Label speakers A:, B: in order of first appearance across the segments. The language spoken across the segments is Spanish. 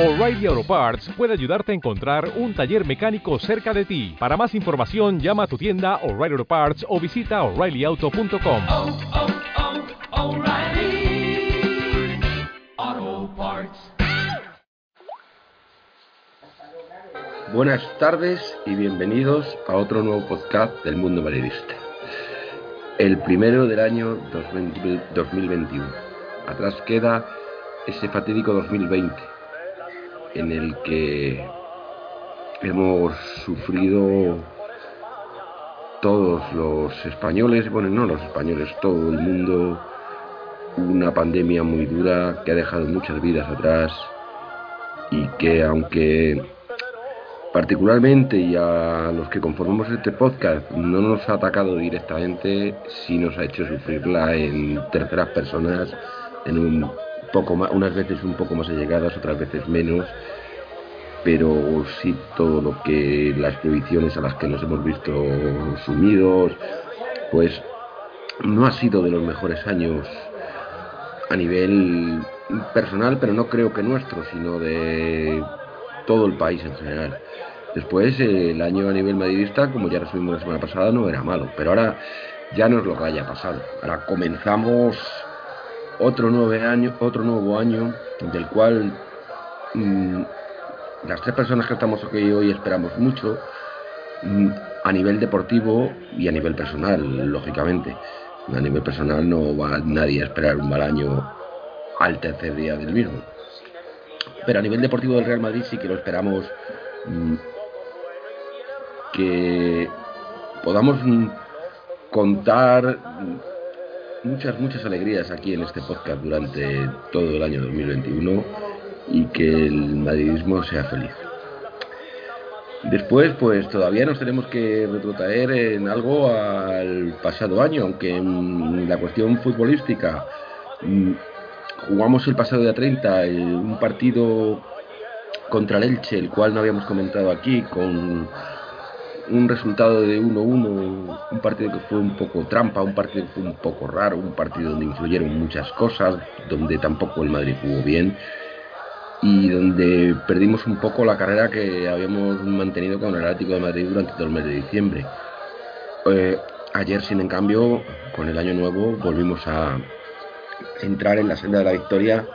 A: O'Reilly Auto Parts puede ayudarte a encontrar un taller mecánico cerca de ti. Para más información, llama a tu tienda O'Reilly Auto Parts o visita oreillyauto.com.
B: oh, oh, Parts.
C: Buenas tardes y bienvenidos a otro nuevo podcast del mundo madridista. El primero del año 2020 2021. Atrás queda ese fatídico 2020 en el que hemos sufrido todos los españoles, bueno, no los españoles, todo el mundo, una pandemia muy dura que ha dejado muchas vidas atrás y que aunque particularmente y a los que conformamos este podcast no nos ha atacado directamente, sí nos ha hecho sufrirla en terceras personas, en un poco más, unas veces un poco más allegadas, otras veces menos, pero sí todo lo que las prohibiciones a las que nos hemos visto sumidos, pues no ha sido de los mejores años a nivel personal, pero no creo que nuestro, sino de todo el país en general. Después, el año a nivel madridista, como ya resumimos la semana pasada, no era malo, pero ahora ya no es lo haya pasado. Ahora comenzamos otro, nueve año, otro nuevo año, del cual mm, las tres personas que estamos aquí hoy esperamos mucho, mm, a nivel deportivo y a nivel personal, lógicamente. A nivel personal no va nadie a esperar un mal año al tercer día del mismo. Pero a nivel deportivo del Real Madrid sí que lo esperamos mm, que podamos contar muchas, muchas alegrías aquí en este podcast durante todo el año 2021 y que el madridismo sea feliz. Después, pues todavía nos tenemos que retrotraer en algo al pasado año, aunque en la cuestión futbolística mm, jugamos el pasado día 30 el- un partido contra el Elche, el cual no habíamos comentado aquí, con un resultado de 1-1, un partido que fue un poco trampa, un partido que fue un poco raro, un partido donde influyeron muchas cosas, donde tampoco el Madrid jugó bien y donde perdimos un poco la carrera que habíamos mantenido con el Atlético de Madrid durante todo el mes de diciembre. Eh, ayer, sin en cambio, con el año nuevo, volvimos a entrar en la senda de la victoria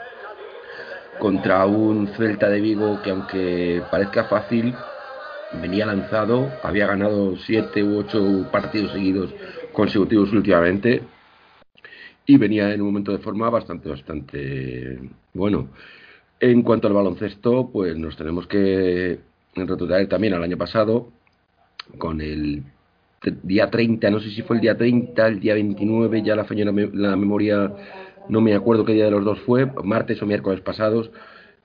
C: contra un Celta de Vigo que aunque parezca fácil, venía lanzado, había ganado siete u ocho partidos seguidos consecutivos últimamente y venía en un momento de forma bastante, bastante bueno. En cuanto al baloncesto, pues nos tenemos que retrotraer también al año pasado con el día 30, no sé si fue el día 30, el día 29, ya la, feña- la memoria no me acuerdo qué día de los dos fue, martes o miércoles pasados,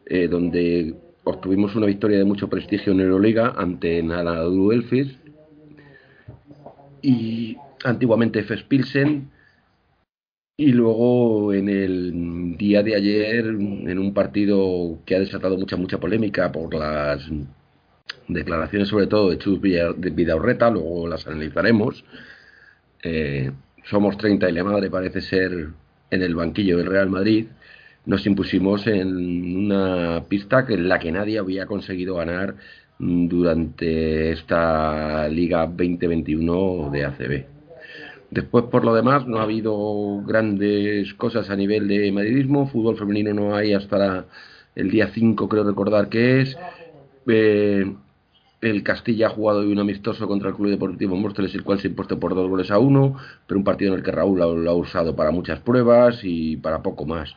C: eh, donde obtuvimos una victoria de mucho prestigio en Euroliga ante Anadolu Elfis y antiguamente FS Pilsen y luego en el día de ayer en un partido que ha desatado mucha mucha polémica por las declaraciones sobre todo de Chus Vidaurreta, luego las analizaremos. Eh, somos 30 y la madre parece ser en el banquillo del Real Madrid. Nos impusimos en una pista que en la que nadie había conseguido ganar mm, durante esta Liga 2021 de ACB. Después, por lo demás, no ha habido grandes cosas a nivel de madridismo. Fútbol femenino no hay hasta el día 5, creo recordar que es. Eh, el Castilla ha jugado hoy un amistoso contra el Club Deportivo Móstoles, el cual se ha impuesto por dos goles a uno, pero un partido en el que Raúl lo ha usado para muchas pruebas y para poco más.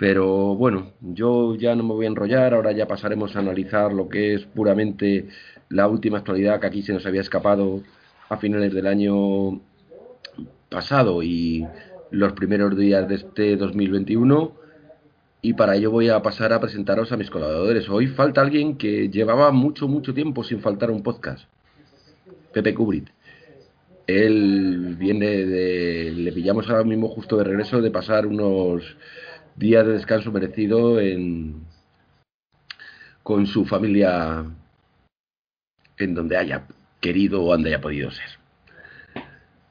C: Pero bueno, yo ya no me voy a enrollar, ahora ya pasaremos a analizar lo que es puramente la última actualidad que aquí se nos había escapado a finales del año pasado y los primeros días de este 2021 y para ello voy a pasar a presentaros a mis colaboradores. Hoy falta alguien que llevaba mucho, mucho tiempo sin faltar un podcast. Pepe Kubrit. Él viene de... Le pillamos ahora mismo justo de regreso de pasar unos días de descanso merecido en, con su familia en donde haya querido o donde haya podido ser.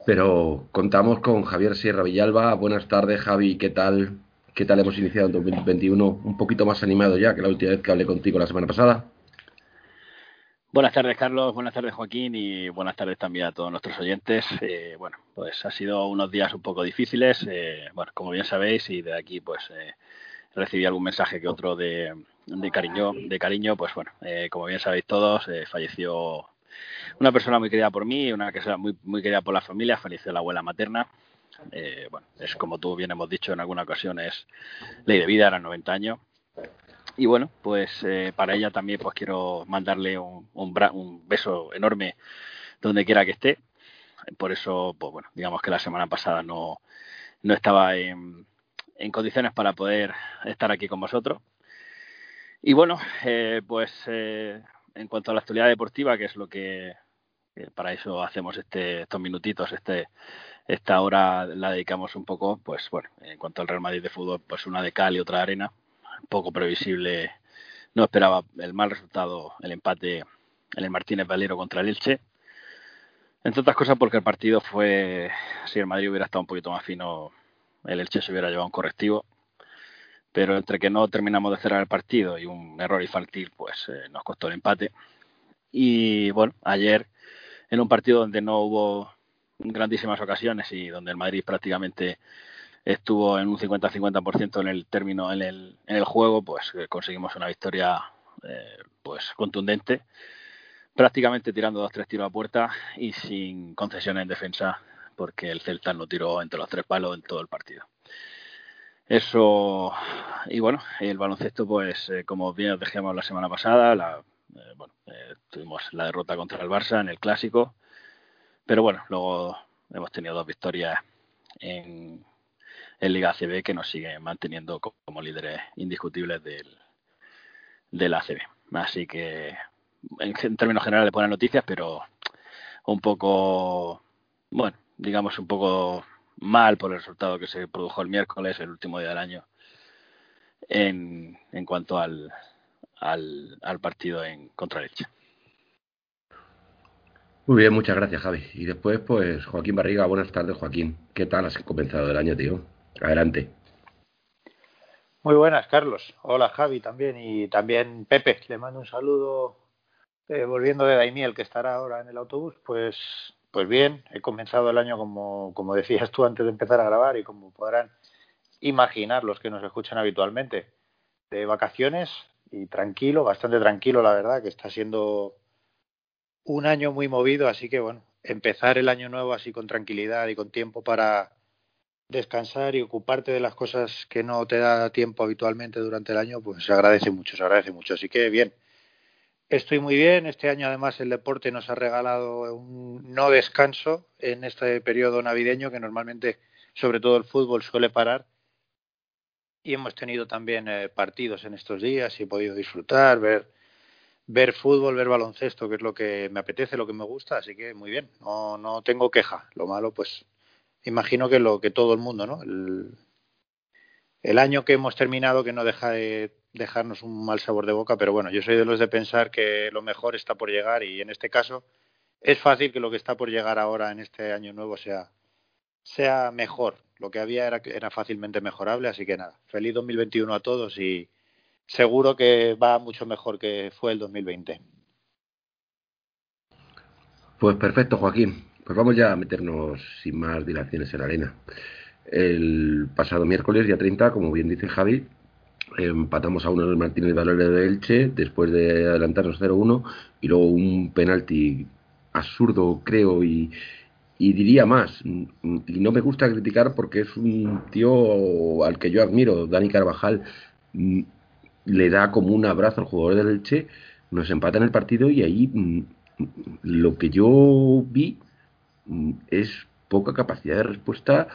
C: Pero contamos con Javier Sierra Villalba. Buenas tardes, Javi. ¿Qué tal? ¿Qué tal hemos iniciado el 2021? Un poquito más animado ya que la última vez que hablé contigo la semana pasada.
D: Buenas tardes, Carlos. Buenas tardes, Joaquín. Y buenas tardes también a todos nuestros oyentes. Eh, bueno, pues ha sido unos días un poco difíciles. Eh, bueno, como bien sabéis, y de aquí, pues eh, recibí algún mensaje que otro de, cariño, de cariño. Pues bueno, eh, como bien sabéis todos, eh, falleció una persona muy querida por mí, una que muy, muy querida por la familia. Falleció la abuela materna. Eh, bueno, es como tú bien hemos dicho en alguna ocasión, es ley de vida, eran 90 años. Y bueno, pues eh, para ella también pues quiero mandarle un, un, un, beso enorme donde quiera que esté. Por eso, pues bueno, digamos que la semana pasada no, no estaba en, condiciones para poder estar aquí con vosotros. Y bueno, eh, pues eh, en cuanto a la actualidad deportiva, que es lo que, que para eso hacemos este, estos minutitos, este, esta hora la dedicamos un poco, pues bueno, en cuanto al Real Madrid de fútbol, pues una de cal y otra de arena, poco previsible, no esperaba el mal resultado, el empate en el Martínez Valero contra el Elche, entre otras cosas porque el partido fue, si el Madrid hubiera estado un poquito más fino, el Elche se hubiera llevado un correctivo, pero entre que no terminamos de cerrar el partido y un error infantil, pues eh, nos costó el empate. Y bueno, ayer en un partido donde no hubo grandísimas ocasiones y donde el Madrid prácticamente estuvo en un 50-50% en el término, en el, en el juego, pues eh, conseguimos una victoria eh, pues contundente, prácticamente tirando dos tres tiros a puerta y sin concesiones en defensa, porque el Celta no tiró entre los tres palos en todo el partido. Eso, y bueno, el baloncesto, pues eh, como bien os dejamos la semana pasada, la, bueno, tuvimos la derrota contra el Barça en el clásico, pero bueno, luego hemos tenido dos victorias en, en Liga ACB que nos siguen manteniendo como, líderes indiscutibles del, de la ACB. Así que en, en términos generales buenas noticias, pero un poco, bueno, digamos un poco mal por el resultado que se produjo el miércoles, el último día del año, en, en cuanto al, al, al partido en contra Elche.
C: Muy bien, muchas gracias, Javi. Y después, pues, Joaquín Barriga, buenas tardes, Joaquín. ¿Qué tal has comenzado el año, tío? Adelante.
E: Muy buenas, Carlos. Hola, Javi, también. Y también Pepe, le mando un saludo. Eh, volviendo de Daimiel, que estará ahora en el autobús, pues, pues bien, he comenzado el año como, como decías tú antes de empezar a grabar y como podrán imaginar los que nos escuchan habitualmente, de vacaciones y tranquilo, bastante tranquilo, la verdad, que está siendo un año muy movido, así que bueno, empezar el año nuevo así con tranquilidad y con tiempo para descansar y ocuparte de las cosas que no te da tiempo habitualmente durante el año, pues se agradece mucho, se agradece mucho. Así que bien, estoy muy bien. Este año además el deporte nos ha regalado un no descanso en este periodo navideño que normalmente, sobre todo el fútbol, suele parar. Y hemos tenido también eh, partidos en estos días y he podido disfrutar, ver ver fútbol, ver baloncesto, que es lo que me apetece, lo que me gusta, así que muy bien, no, no tengo queja. Lo malo, pues, imagino que lo que todo el mundo, ¿no? El, año que hemos terminado que no deja de dejarnos un mal sabor de boca, pero bueno, yo soy de los de pensar que lo mejor está por llegar y en este caso es fácil que lo que está por llegar ahora en este año nuevo sea sea mejor. Lo que había era, era fácilmente mejorable, así que nada, feliz 2021 a todos y seguro que va mucho mejor que fue el 2020.
C: Pues perfecto, Joaquín. Pues vamos ya a meternos sin más dilaciones en la arena. El pasado miércoles, día 30, como bien dice Javi, empatamos a uno en el Martínez Valero de Elche después de adelantarnos 0-1 y luego un penalti absurdo, creo, y, y diría más, y no me gusta criticar porque es un tío al que yo admiro, Dani Carvajal, le da como un abrazo al jugador del Elche, nos empata en el partido y ahí lo que yo vi es poca capacidad de respuesta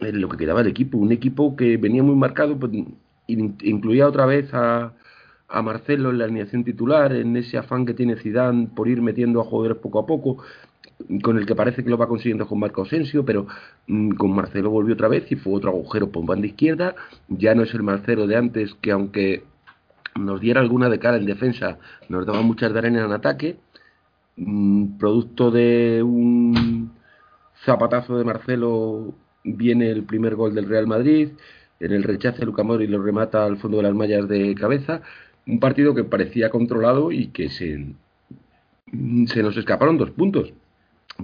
C: en lo que quedaba del equipo. Un equipo que venía muy marcado, pues, incluía otra vez a, a Marcelo en la alineación titular, en ese afán que tiene Zidane por ir metiendo a jugadores poco a poco, con el que parece que lo va consiguiendo con Marco Asensio, pero mmm, con Marcelo volvió otra vez y fue otro agujero por banda izquierda. Ya no es el Marcelo de antes, que aunque nos diera alguna de cara en defensa, nos daba muchas de arena en ataque. Mmm, producto de un zapatazo de Marcelo viene el primer gol del Real Madrid. en el rechace Luca Modric lo remata al fondo de las mallas de cabeza. Un partido que parecía controlado y que se, se nos escaparon dos puntos.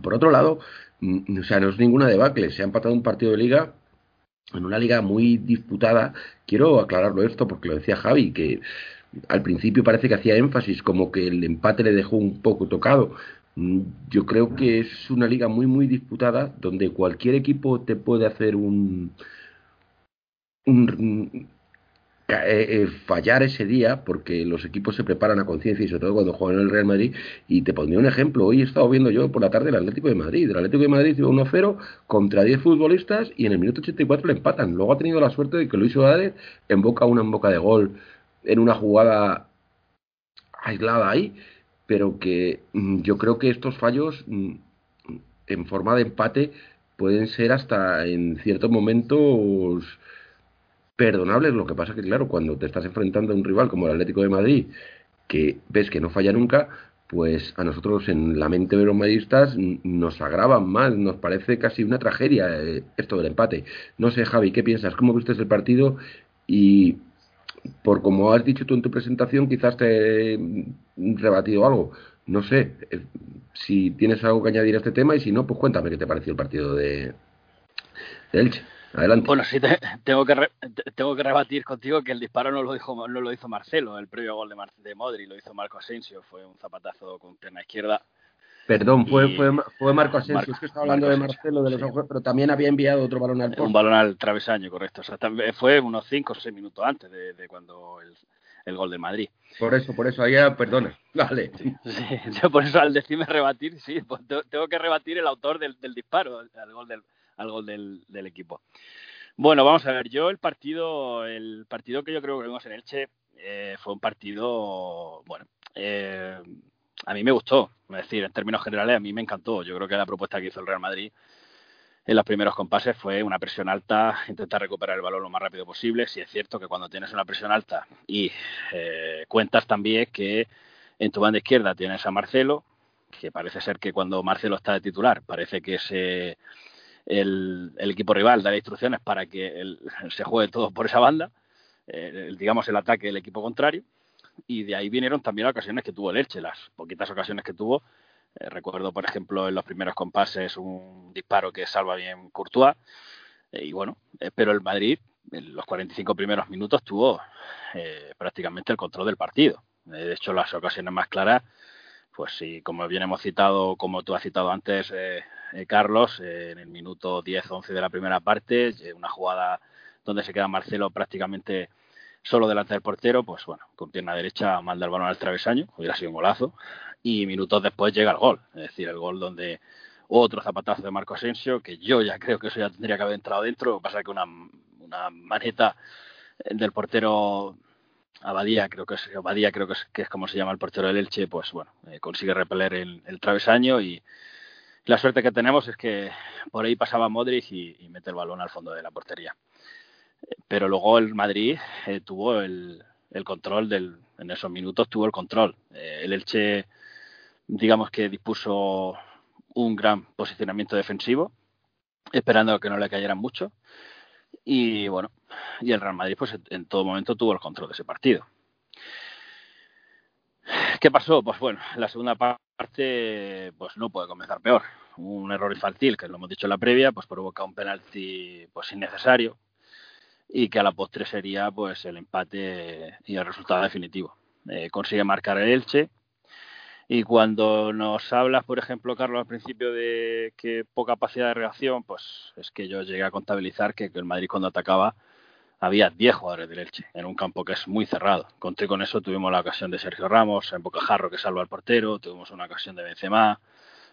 C: Por otro lado, mm, sea, no es ninguna debacle. Se ha empatado un partido de liga en una liga muy disputada. Quiero aclararlo esto porque lo decía Javi, que al principio parece que hacía énfasis como que el empate le dejó un poco tocado. Mm, yo creo que es una liga muy, muy disputada donde cualquier equipo te puede hacer un, un eh, eh, fallar ese día porque los equipos se preparan a conciencia y sobre todo cuando juegan en el Real Madrid. Y te pondría un ejemplo hoy he estado viendo yo por la tarde el Atlético de Madrid. El Atlético de Madrid iba 1-0 contra 10 futbolistas y en el minuto 84 le empatan. Luego ha tenido la suerte de que Luis Suárez emboca una en boca de gol en una jugada aislada ahí pero que mm, yo creo que estos fallos mm, en forma de empate pueden ser hasta en ciertos momentos perdonables. Lo que pasa que, claro, cuando te estás enfrentando a un rival como el Atlético de Madrid, que ves que no falla nunca, pues a nosotros en la mente de los madridistas nos agravan más, nos parece casi una tragedia eh, esto del empate. No sé, Javi, ¿qué piensas? ¿Cómo viste el partido? Y por como has dicho tú en tu presentación, quizás te he rebatido algo. No sé eh, si tienes algo que añadir a este tema y si no, pues cuéntame qué te pareció el partido de, Elche. Adelante.
D: Bueno, sí, tengo, que tengo que rebatir contigo que el disparo no lo, dijo, no lo hizo Marcelo, el previo gol de, de Modri lo hizo Marco Asensio, fue un zapatazo con pierna izquierda.
C: Perdón, fue, fue, fue, Marco Asensio, es que estaba hablando de Marcelo, de los ojos, pero también había enviado otro balón al poste.
D: Un balón al travesaño, correcto. O sea, fue unos 5 o 6 minutos antes de, de cuando el, el, gol de Madrid.
C: Por eso, por eso, ahí perdona, vale.
D: Sí, yo por eso al decirme rebatir, sí, pues tengo que rebatir el autor del, del disparo, al gol del, al gol del, del, equipo. Bueno, vamos a ver, yo el partido, el partido que yo creo que vimos en Elche eh, fue un partido, bueno, eh, a mí me gustó, es decir, en términos generales a mí me encantó. Yo creo que la propuesta que hizo el Real Madrid en los primeros compases fue una presión alta, intentar recuperar el balón lo más rápido posible. Si es cierto que cuando tienes una presión alta y eh, cuentas también que en tu banda izquierda tienes a Marcelo, que parece ser que cuando Marcelo está de titular, parece que se el, equipo rival da instrucciones para que se juegue todo por esa banda, eh, digamos el ataque del equipo contrario, y de ahí vinieron también las ocasiones que tuvo el Elche, las poquitas ocasiones que tuvo. Eh, recuerdo, por ejemplo, en los primeros compases un disparo que salva bien Courtois, eh, y bueno, pero el Madrid en los 45 primeros minutos tuvo prácticamente el control del partido. de hecho, las ocasiones más claras, pues sí, como bien hemos citado, como tú has citado antes, eh, Carlos eh, en el minuto 10-11 de la primera parte, eh, una jugada donde se queda Marcelo prácticamente solo delante del portero, pues bueno, con pierna derecha manda el balón al travesaño, hubiera sido un golazo, y minutos después llega el gol, es decir, el gol donde otro zapatazo de Marco Asensio, que yo ya creo que eso ya tendría que haber entrado dentro, pasa que una, una maneta del portero Abadía, creo que es Abadía, creo que es, que es como se llama el portero del Elche, pues bueno, consigue repeler el, el travesaño y, la suerte que tenemos es que por ahí pasaba Modric y, mete el balón al fondo de la portería. Pero luego el Madrid eh, tuvo el, control del, en esos minutos tuvo el control. Eh, el Elche, digamos que dispuso un gran posicionamiento defensivo, esperando que no le cayeran mucho. Y bueno, y el Real Madrid pues en todo momento tuvo el control de ese partido. ¿Qué pasó? Pues bueno, la segunda parte pues no puede comenzar peor. Un error infantil, que lo hemos dicho en la previa, pues provoca un penalti pues innecesario y que a la postre sería pues el empate y el resultado definitivo. Eh, consigue marcar el Elche y cuando nos hablas, por ejemplo, Carlos, al principio de que poca capacidad de reacción, pues es que yo llegué a contabilizar que, el Madrid cuando atacaba había 10 jugadores del Elche en un campo que es muy cerrado. Conté con eso, tuvimos la ocasión de Sergio Ramos, en Bocajarro que salva al portero, tuvimos una ocasión de Benzema,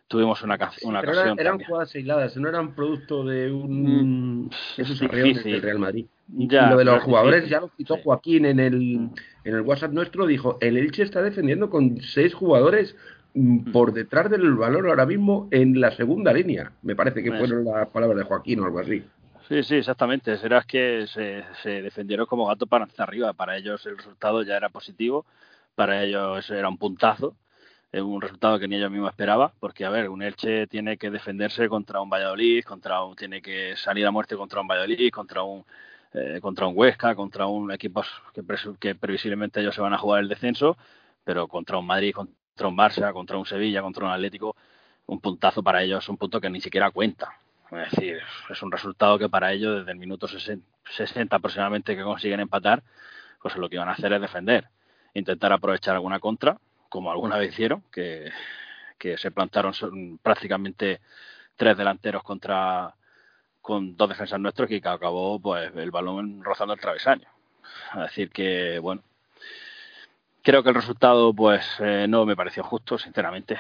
D: tuvimos una, una ocasión
C: eran, jugadas aisladas, no eran producto de un mm, esos del Real Madrid. Y, lo de los jugadores ya lo citó Joaquín en el mm. en el WhatsApp nuestro dijo, el Elche está defendiendo con seis jugadores mm, por detrás del valor ahora mismo en la segunda línea. Me parece que pues fueron las palabras de Joaquín o algo así.
D: Sí, sí, exactamente. Será que se, se, defendieron como gato para arriba. Para ellos el resultado ya era positivo, para ellos era un puntazo, un resultado que ni ellos mismos esperaban, porque a ver, un Elche tiene que defenderse contra un Valladolid, contra un, tiene que salir a muerte contra un Valladolid, contra un eh, contra un Huesca, contra un equipo que, que previsiblemente ellos se van a jugar el descenso, pero contra un Madrid, contra un Barça, contra un Sevilla, contra un Atlético, un puntazo para ellos es un punto que ni siquiera cuenta. Es decir, es un resultado que para ellos desde el minuto 60 aproximadamente que consiguen empatar, pues lo que iban a hacer es defender, intentar aprovechar alguna contra, como alguna vez hicieron, que, que se plantaron prácticamente tres delanteros contra con dos defensas nuestros y que acabó pues el balón rozando el travesaño. Es decir que bueno, creo que el resultado pues eh, no me pareció justo, sinceramente.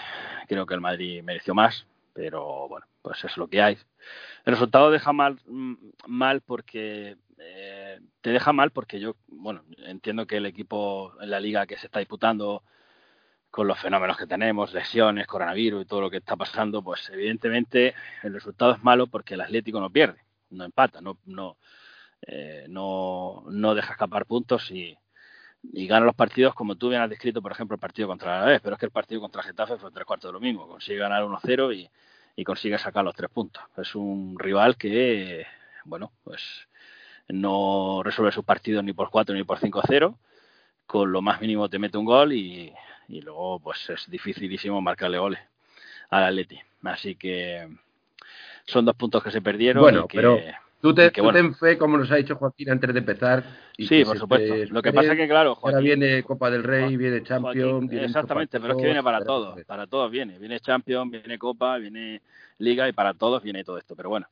D: Creo que el Madrid mereció más, pero bueno, pues es lo que hay. El resultado deja mal, mm, mal porque eh, te deja mal porque yo, bueno, entiendo que el equipo en la liga que se está disputando con los fenómenos que tenemos, lesiones, coronavirus y todo lo que está pasando, pues evidentemente el resultado es malo porque el Atlético no pierde, no empata, no, no, eh, no, no deja escapar puntos y, y gana los partidos como tú bien has descrito, por ejemplo, el partido contra la Alavés, pero es que el partido contra Getafe fue tres cuartos de lo mismo, consigue ganar 1-0 y, y consigue sacar los tres puntos. Es un rival que, bueno, pues no resuelve sus partidos ni por 4 ni por 5-0, con lo más mínimo te mete un gol y, y luego pues es dificilísimo marcarle goles al Atleti. Así que son dos puntos que se perdieron.
C: Bueno,
D: y que,
C: pero tú, te,
D: que, bueno,
C: ten fe, como nos ha dicho Joaquín antes de empezar. Y
D: sí, por supuesto.
C: te
D: Lo que pasa es que, claro,
C: Ahora
D: Joaquín,
C: viene Copa del Rey, viene Champions. Viene
D: exactamente, pero es que viene para todos, para todos viene. Viene Champions, viene Copa, viene Liga y para todos viene todo esto. Pero bueno,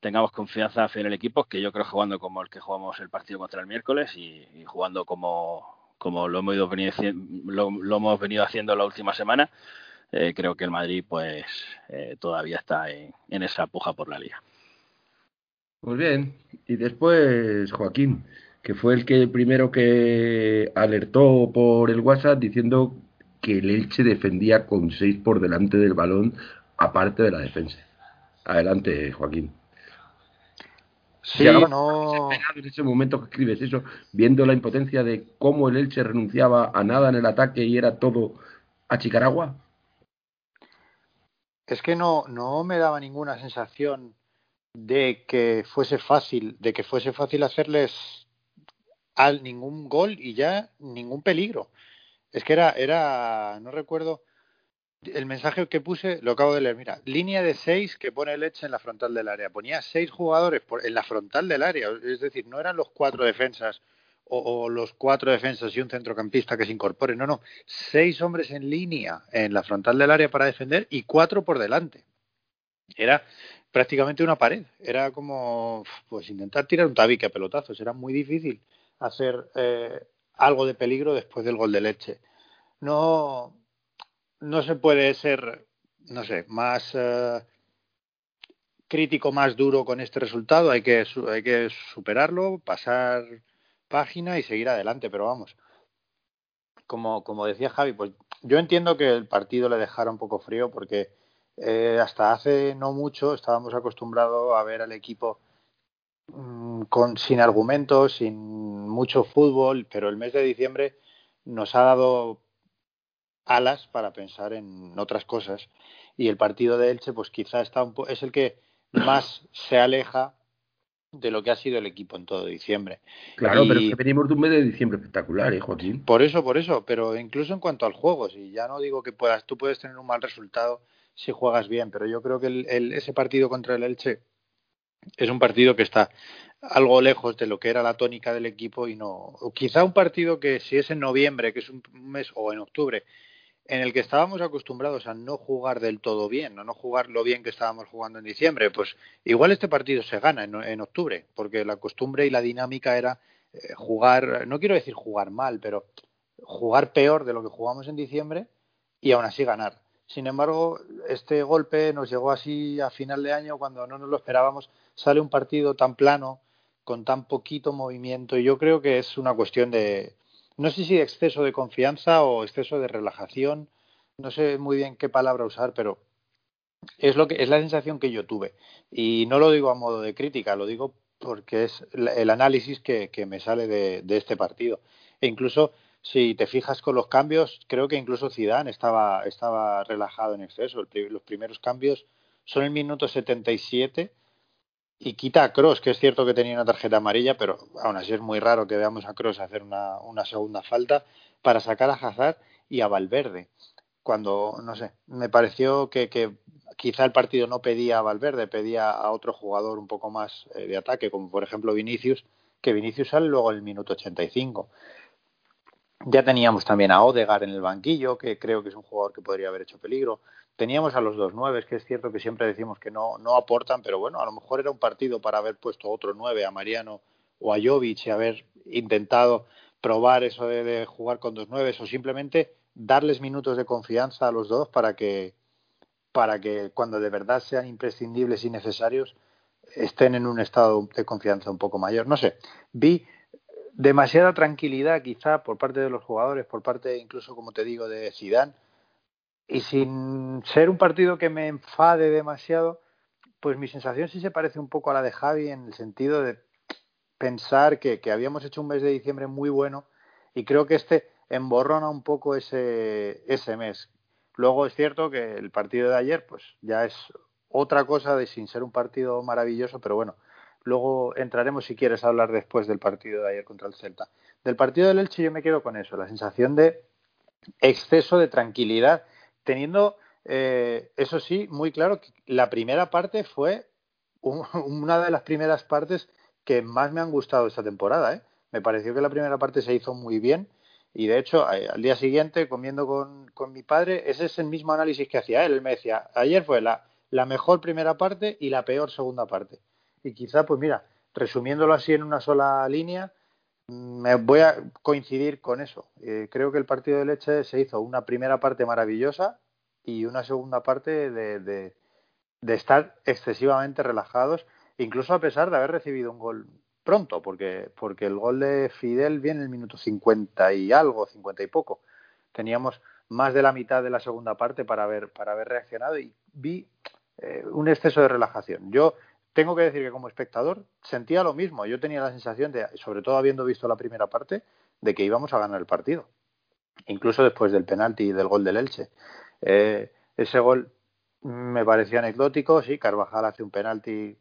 D: tengamos confianza en el equipo, que yo creo jugando como el que jugamos el partido contra el miércoles y, y jugando como, como lo hemos, ido venido, lo, lo hemos venido haciendo la última semana, eh, creo que el Madrid pues eh, todavía está en, esa puja por la liga.
C: Pues bien, y después Joaquín, que fue el que primero que alertó por el WhatsApp diciendo que el Elche defendía con seis por delante del balón, aparte de la defensa. Adelante, Joaquín.
E: Sí, no.
C: en ese momento que escribes eso, viendo la impotencia de cómo el Elche renunciaba a nada en el ataque y era todo a Chicaragua.
E: Es que no, no me daba ninguna sensación de que fuese fácil, de que fuese fácil hacerles al ningún gol y ya ningún peligro. Es que era, era, no recuerdo, el mensaje que puse, lo acabo de leer, mira, línea de seis que pone Leche en la frontal del área. Ponía seis jugadores por, en la frontal del área, es decir, no eran los cuatro defensas o, los cuatro defensas y un centrocampista que se incorpore, no, no, seis hombres en línea en la frontal del área para defender y cuatro por delante. Era prácticamente una pared, era como pues intentar tirar un tabique a pelotazos, era muy difícil hacer eh, algo de peligro después del gol de leche. No, no se puede ser, no sé, más eh, crítico, más duro con este resultado. Hay que, hay que superarlo, pasar página y seguir adelante. Pero vamos, como, como decía Javi, pues yo entiendo que el partido le dejara un poco frío porque eh, hasta hace no mucho estábamos acostumbrados a ver al equipo mmm, con, sin argumentos, sin mucho fútbol, pero el mes de diciembre nos ha dado alas para pensar en otras cosas y el partido de Elche pues quizá está un es el que más se aleja de lo que ha sido el equipo en todo diciembre.
C: Claro,
E: y...
C: pero es que venimos de un mes de diciembre espectacular, ¿eh, Joaquín?
E: Por eso, por eso, pero incluso en cuanto al juego, si ya no digo que puedas, tú puedes tener un mal resultado si juegas bien, pero yo creo que el, el, ese partido contra el Elche es un partido que está algo lejos de lo que era la tónica del equipo y no, o quizá un partido que si es en noviembre, que es un mes, o en octubre, en el que estábamos acostumbrados a no jugar del todo bien, o no jugar lo bien que estábamos jugando en diciembre, pues igual este partido se gana en, octubre, porque la costumbre y la dinámica era eh, jugar, no quiero decir jugar mal, pero jugar peor de lo que jugamos en diciembre y aún así ganar. Sin embargo, este golpe nos llegó así a final de año cuando no nos lo esperábamos. Sale un partido tan plano, con tan poquito movimiento, y yo creo que es una cuestión de, no sé si exceso de confianza o exceso de relajación, no sé muy bien qué palabra usar, pero es lo que es la sensación que yo tuve y no lo digo a modo de crítica, lo digo porque es el análisis que, que me sale de, de, este partido. E incluso si te fijas con los cambios, creo que incluso Zidane estaba estaba relajado en exceso. El, los primeros cambios son el minuto 77 y quita a Cross, que es cierto que tenía una tarjeta amarilla, pero aún así es muy raro que veamos a Cross hacer una, una segunda falta para sacar a Hazard y a Valverde. Cuando, no sé, me pareció que, que quizá el partido no pedía a Valverde, pedía a otro jugador un poco más eh, de ataque, como por ejemplo Vinicius, que Vinicius sale luego en el minuto 85. Ya teníamos también a Odegar en el banquillo, que creo que es un jugador que podría haber hecho peligro. Teníamos a los dos nueves, que es cierto que siempre decimos que no, no aportan, pero bueno, a lo mejor era un partido para haber puesto otro nueve, a Mariano o a Jovic, y haber intentado probar eso de, de jugar con dos nueves, o simplemente darles minutos de confianza a los dos para que, para que cuando de verdad sean imprescindibles y necesarios estén en un estado de confianza un poco mayor. No sé, vi demasiada tranquilidad quizá por parte de los jugadores, por parte incluso, como te digo, de Zidane, y sin ser un partido que me enfade demasiado, pues mi sensación sí se parece un poco a la de Javi en el sentido de pensar que, que habíamos hecho un mes de diciembre muy bueno y creo que este emborrona un poco ese, ese mes. Luego es cierto que el partido de ayer pues ya es otra cosa de sin ser un partido maravilloso, pero bueno, Luego entraremos si quieres hablar después del partido de ayer contra el Celta. Del partido del Elche yo me quedo con eso, la sensación de exceso de tranquilidad, teniendo, eh, eso sí, muy claro que la primera parte fue un, una de las primeras partes que más me han gustado esta temporada. ¿eh? Me pareció que la primera parte se hizo muy bien y de hecho al día siguiente comiendo con, con mi padre, ese es el mismo análisis que hacía él. Él me decía, ayer fue la, la mejor primera parte y la peor segunda parte y quizá, pues mira, resumiéndolo así en una sola línea, me voy a coincidir con eso. Eh, creo que el partido de leche se hizo una primera parte maravillosa y una segunda parte de, de, estar excesivamente relajados, incluso a pesar de haber recibido un gol pronto, porque, porque el gol de Fidel viene en el minuto 50 y algo, 50 y poco. Teníamos más de la mitad de la segunda parte para haber, para haber reaccionado y vi eh, un exceso de relajación. Yo tengo que decir que como espectador sentía lo mismo. Yo tenía la sensación de, sobre todo habiendo visto la primera parte, de que íbamos a ganar el partido. Incluso después del penalti y del gol del Elche. Eh, ese gol me pareció anecdótico. Sí, Carvajal hace un penalti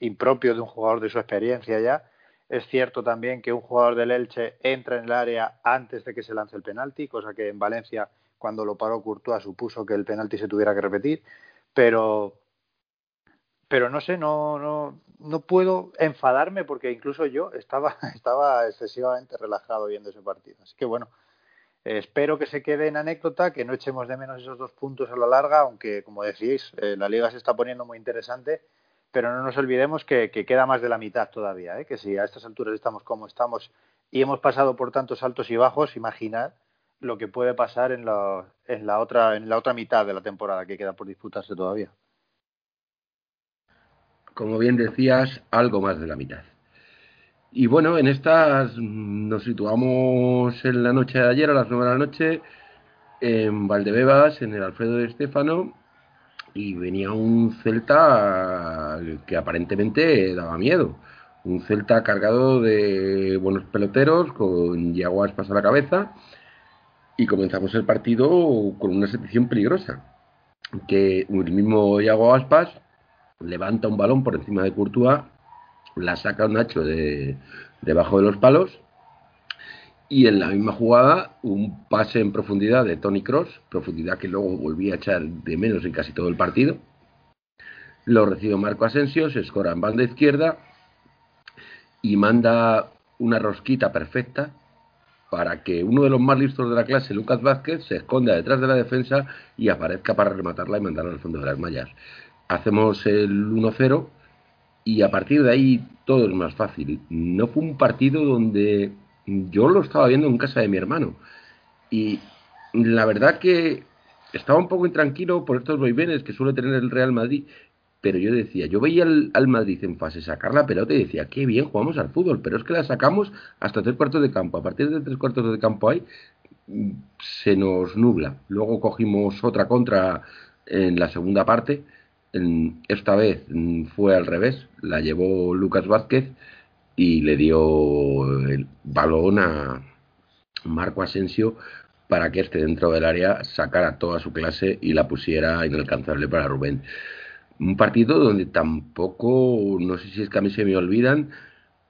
E: impropio de un jugador de su experiencia ya. Es cierto también que un jugador del Elche entra en el área antes de que se lance el penalti, cosa que en Valencia, cuando lo paró Courtois, supuso que el penalti se tuviera que repetir. Pero pero no sé, no, no, no puedo enfadarme porque incluso yo estaba, estaba excesivamente relajado viendo ese partido. Así que bueno, espero que se quede en anécdota, que no echemos de menos esos dos puntos a la larga, aunque como decís, eh, la liga se está poniendo muy interesante, pero no nos olvidemos que, que queda más de la mitad todavía, ¿eh? que si a estas alturas estamos como estamos y hemos pasado por tantos altos y bajos, imaginad lo que puede pasar en la, en la otra en la otra mitad de la temporada que queda por disputarse todavía
C: como bien decías, algo más de la mitad. Y bueno, en estas nos situamos en la noche de ayer, a las 9 de la noche, en Valdebebas, en el Alfredo de Estéfano, y venía un Celta que aparentemente daba miedo. Un Celta cargado de buenos peloteros, con Yago Aspas a la cabeza, y comenzamos el partido con una situación peligrosa. Que el mismo Yago Aspas levanta un balón por encima de Courtois, la saca Nacho de debajo de los palos y en la misma jugada un pase en profundidad de Tony Cross, profundidad que luego volvía a echar de menos en casi todo el partido. Lo recibe Marco Asensio, se escora en banda izquierda y manda una rosquita perfecta para que uno de los más listos de la clase, Lucas Vázquez, se esconda detrás de la defensa y aparezca para rematarla y mandarla al fondo de las mallas hacemos el 1-0 y a partir de ahí todo es más fácil. No fue un partido donde yo lo estaba viendo en casa de mi hermano y la verdad que estaba un poco intranquilo por estos vaivenes que suele tener el Real Madrid, pero yo decía, yo veía al, Madrid en fase sacar la pelota y decía, qué bien jugamos al fútbol, pero es que la sacamos hasta tres cuartos de campo. A partir de tres cuartos de campo ahí se nos nubla. Luego cogimos otra contra en la segunda parte esta vez fue al revés, la llevó Lucas Vázquez y le dio el balón a Marco Asensio para que este dentro del área sacara toda su clase y la pusiera inalcanzable para Rubén. Un partido donde tampoco, no sé si es que a mí se me olvidan,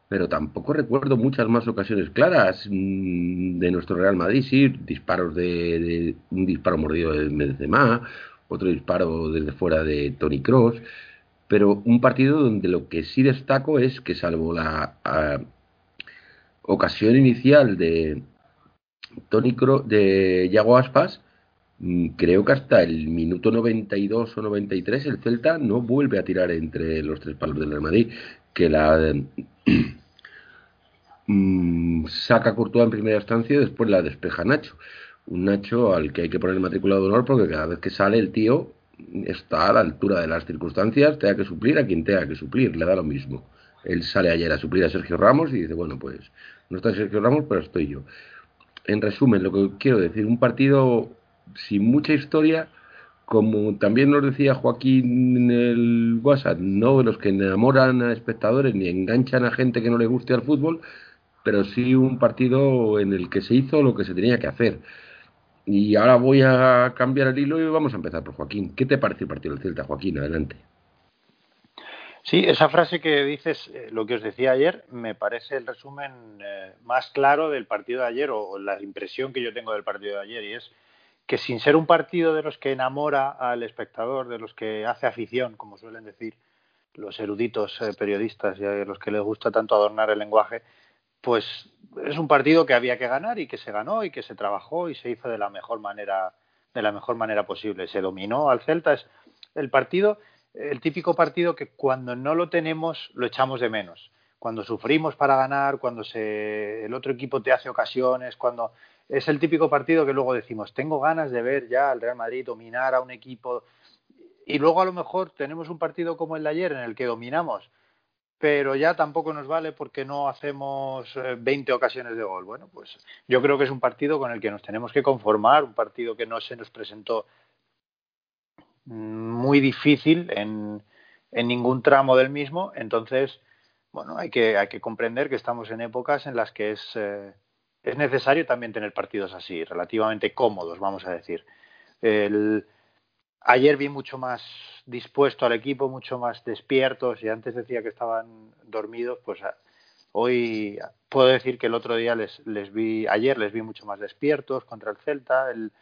C: pero tampoco recuerdo muchas más ocasiones claras mm, de nuestro Real Madrid, sí, disparos de, un disparo mordido de Benzema, otro disparo desde fuera de Tony Cross, pero un partido donde lo que sí destaco es que salvo la ocasión inicial de Tony Cross, de Yago Aspas, mm, creo que hasta el minuto 92 o 93 el Celta no vuelve a tirar entre los tres palos del Real Madrid, que la Mm, saca Courtois en primera instancia y después la despeja Nacho. Un Nacho al que hay que poner el matriculado de honor porque cada vez que sale el tío está a la altura de las circunstancias, tenga que suplir a quien tenga que suplir, le da lo mismo. Él sale ayer a suplir a Sergio Ramos y dice, bueno, pues no está Sergio Ramos, pero estoy yo. En resumen, lo que quiero decir, un partido sin mucha historia, como también nos decía Joaquín en el WhatsApp, no de los que enamoran a espectadores ni enganchan a gente que no le guste al fútbol, pero sí un partido en el que se hizo lo que se tenía que hacer. Y ahora voy a cambiar el hilo y vamos a empezar por Joaquín. ¿Qué te parece el partido del Celta, Joaquín? Adelante.
E: Sí, esa frase que dices, eh, lo que os decía ayer, me parece el resumen eh, más claro del partido de ayer o, la impresión que yo tengo del partido de ayer y es que sin ser un partido de los que enamora al espectador, de los que hace afición, como suelen decir los eruditos eh, periodistas y a los que les gusta tanto adornar el lenguaje, pues es un partido que había que ganar y que se ganó y que se trabajó y se hizo de la mejor manera de la mejor manera posible. Se dominó al Celta. Es el partido, el típico partido que cuando no lo tenemos lo echamos de menos. Cuando sufrimos para ganar, cuando se, el otro equipo te hace ocasiones, cuando es el típico partido que luego decimos tengo ganas de ver ya al Real Madrid dominar a un equipo y luego a lo mejor tenemos un partido como el de ayer en el que dominamos pero ya tampoco nos vale porque no hacemos 20 eh, ocasiones de gol. Bueno, pues yo creo que es un partido con el que nos tenemos que conformar, un partido que no se nos presentó muy difícil en, en ningún tramo del mismo, entonces, bueno, hay que, hay que comprender que estamos en épocas en las que es, eh, es necesario también tener partidos así, relativamente cómodos, vamos a decir. Ayer vi mucho más dispuesto al equipo, mucho más despiertos y antes decía que estaban dormidos, pues ah, hoy puedo decir que el otro día les, les vi, ayer les vi mucho más despiertos contra el Celta. El,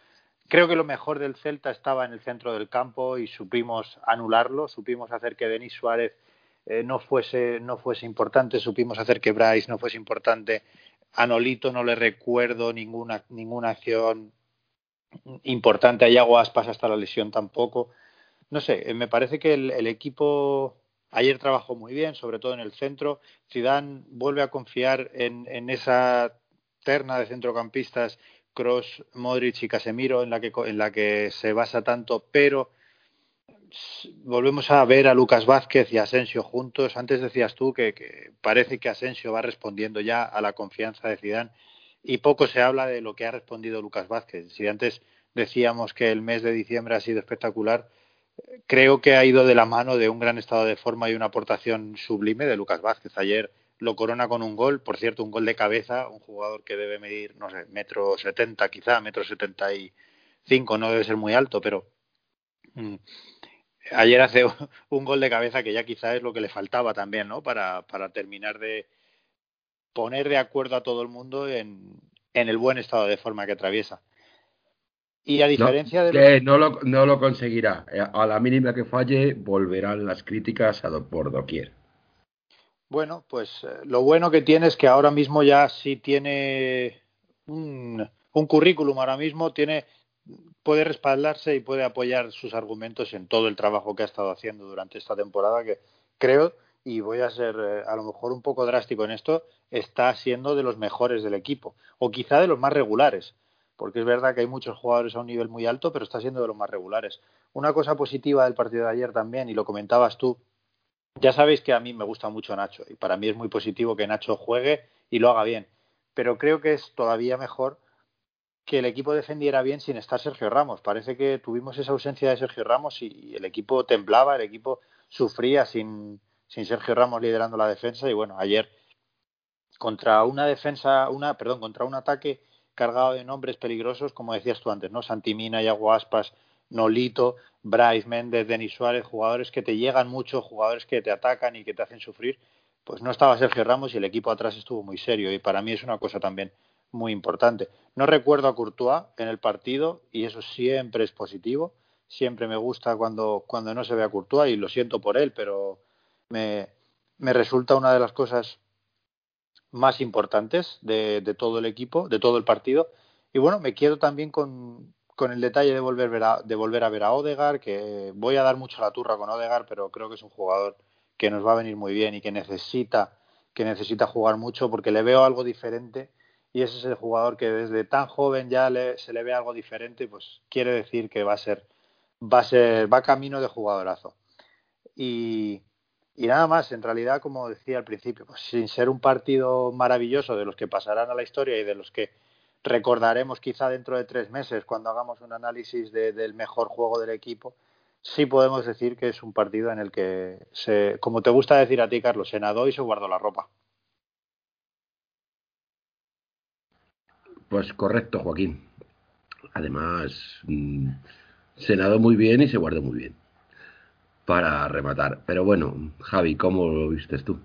E: creo que lo mejor del Celta estaba en el centro del campo y supimos anularlo, supimos hacer que Denis Suárez eh, no fuese no fuese importante, supimos hacer que Bryce no fuese importante. A Nolito no le recuerdo ninguna ninguna acción importante a Yago Aspas hasta la lesión tampoco. No sé, eh, me parece que el, equipo ayer trabajó muy bien, sobre todo en el centro. Zidane vuelve a confiar en, en esa terna de centrocampistas Cross, Modric y Casemiro en la que en la que se basa tanto, pero volvemos a ver a Lucas Vázquez y Asensio juntos. Antes decías tú que, que, parece que Asensio va respondiendo ya a la confianza de Zidane y poco se habla de lo que ha respondido Lucas Vázquez. Si antes decíamos que el mes de diciembre ha sido espectacular, creo que ha ido de la mano de un gran estado de forma y una aportación sublime de Lucas Vázquez. Ayer lo corona con un gol, por cierto, un gol de cabeza, un jugador que debe medir, no sé, metro setenta quizá, metro setenta y cinco, no debe ser muy alto, pero mm, ayer hace un gol de cabeza que ya quizá es lo que le faltaba también, ¿no? Para, para terminar de, poner de acuerdo a todo el mundo en, en el buen estado de forma que atraviesa. Y a diferencia
C: de. Que no, lo, no lo conseguirá. Eh, a la mínima que falle, volverán las críticas a do, por doquier.
E: Bueno, pues eh, lo bueno que tiene es que ahora mismo ya sí tiene un, un currículum, ahora mismo tiene puede respaldarse y puede apoyar sus argumentos en todo el trabajo que ha estado haciendo durante esta temporada, que creo y voy a ser eh, a lo mejor un poco drástico en esto, está siendo de los mejores del equipo, o quizá de los más regulares, porque es verdad que hay muchos jugadores a un nivel muy alto, pero está siendo de los más regulares. Una cosa positiva del partido de ayer también, y lo comentabas tú, ya sabéis que a mí me gusta mucho Nacho, y para mí es muy positivo que Nacho juegue y lo haga bien, pero creo que es todavía mejor que el equipo defendiera bien sin estar Sergio Ramos. Parece que tuvimos esa ausencia de Sergio Ramos y el equipo temblaba, el equipo sufría sin, sin Sergio Ramos liderando la defensa y bueno, ayer contra una defensa, una, perdón, contra un ataque cargado de nombres peligrosos, como decías tú antes, ¿no? Santimina y Aguaspas Nolito, Bryce Méndez, Denis Suárez, jugadores que te llegan mucho, jugadores que te atacan y que te hacen sufrir, pues no estaba Sergio Ramos y el equipo atrás estuvo muy serio y para mí es una cosa también muy importante. No recuerdo a Courtois en el partido y eso siempre es positivo. Siempre me gusta cuando, cuando no se ve a Courtois y lo siento por él, pero me, me resulta una de las cosas más importantes de, de, todo el equipo, de todo el partido. Y bueno, me quedo también con, con el detalle de volver, a, de volver a ver a Odegar, que voy a dar mucho la turra con Odegar, pero creo que es un jugador que nos va a venir muy bien y que necesita, que necesita jugar mucho porque le veo algo diferente y ese es el jugador que desde tan joven ya le, se le ve algo diferente, pues quiere decir que va a ser, va a ser, va camino de jugadorazo. Y, y nada más, en realidad, como decía al principio, pues sin ser un partido maravilloso de los que pasarán a la historia y de los que recordaremos quizá dentro de tres meses cuando hagamos un análisis de, del mejor juego del equipo, sí podemos decir que es un partido en el que, se, como te gusta decir a ti, Carlos, se nadó y se guardó la ropa.
C: Pues correcto, Joaquín. Además, mmm, se nadó muy bien y se guardó muy bien para rematar. Pero bueno, Javi, ¿cómo lo vistes tú?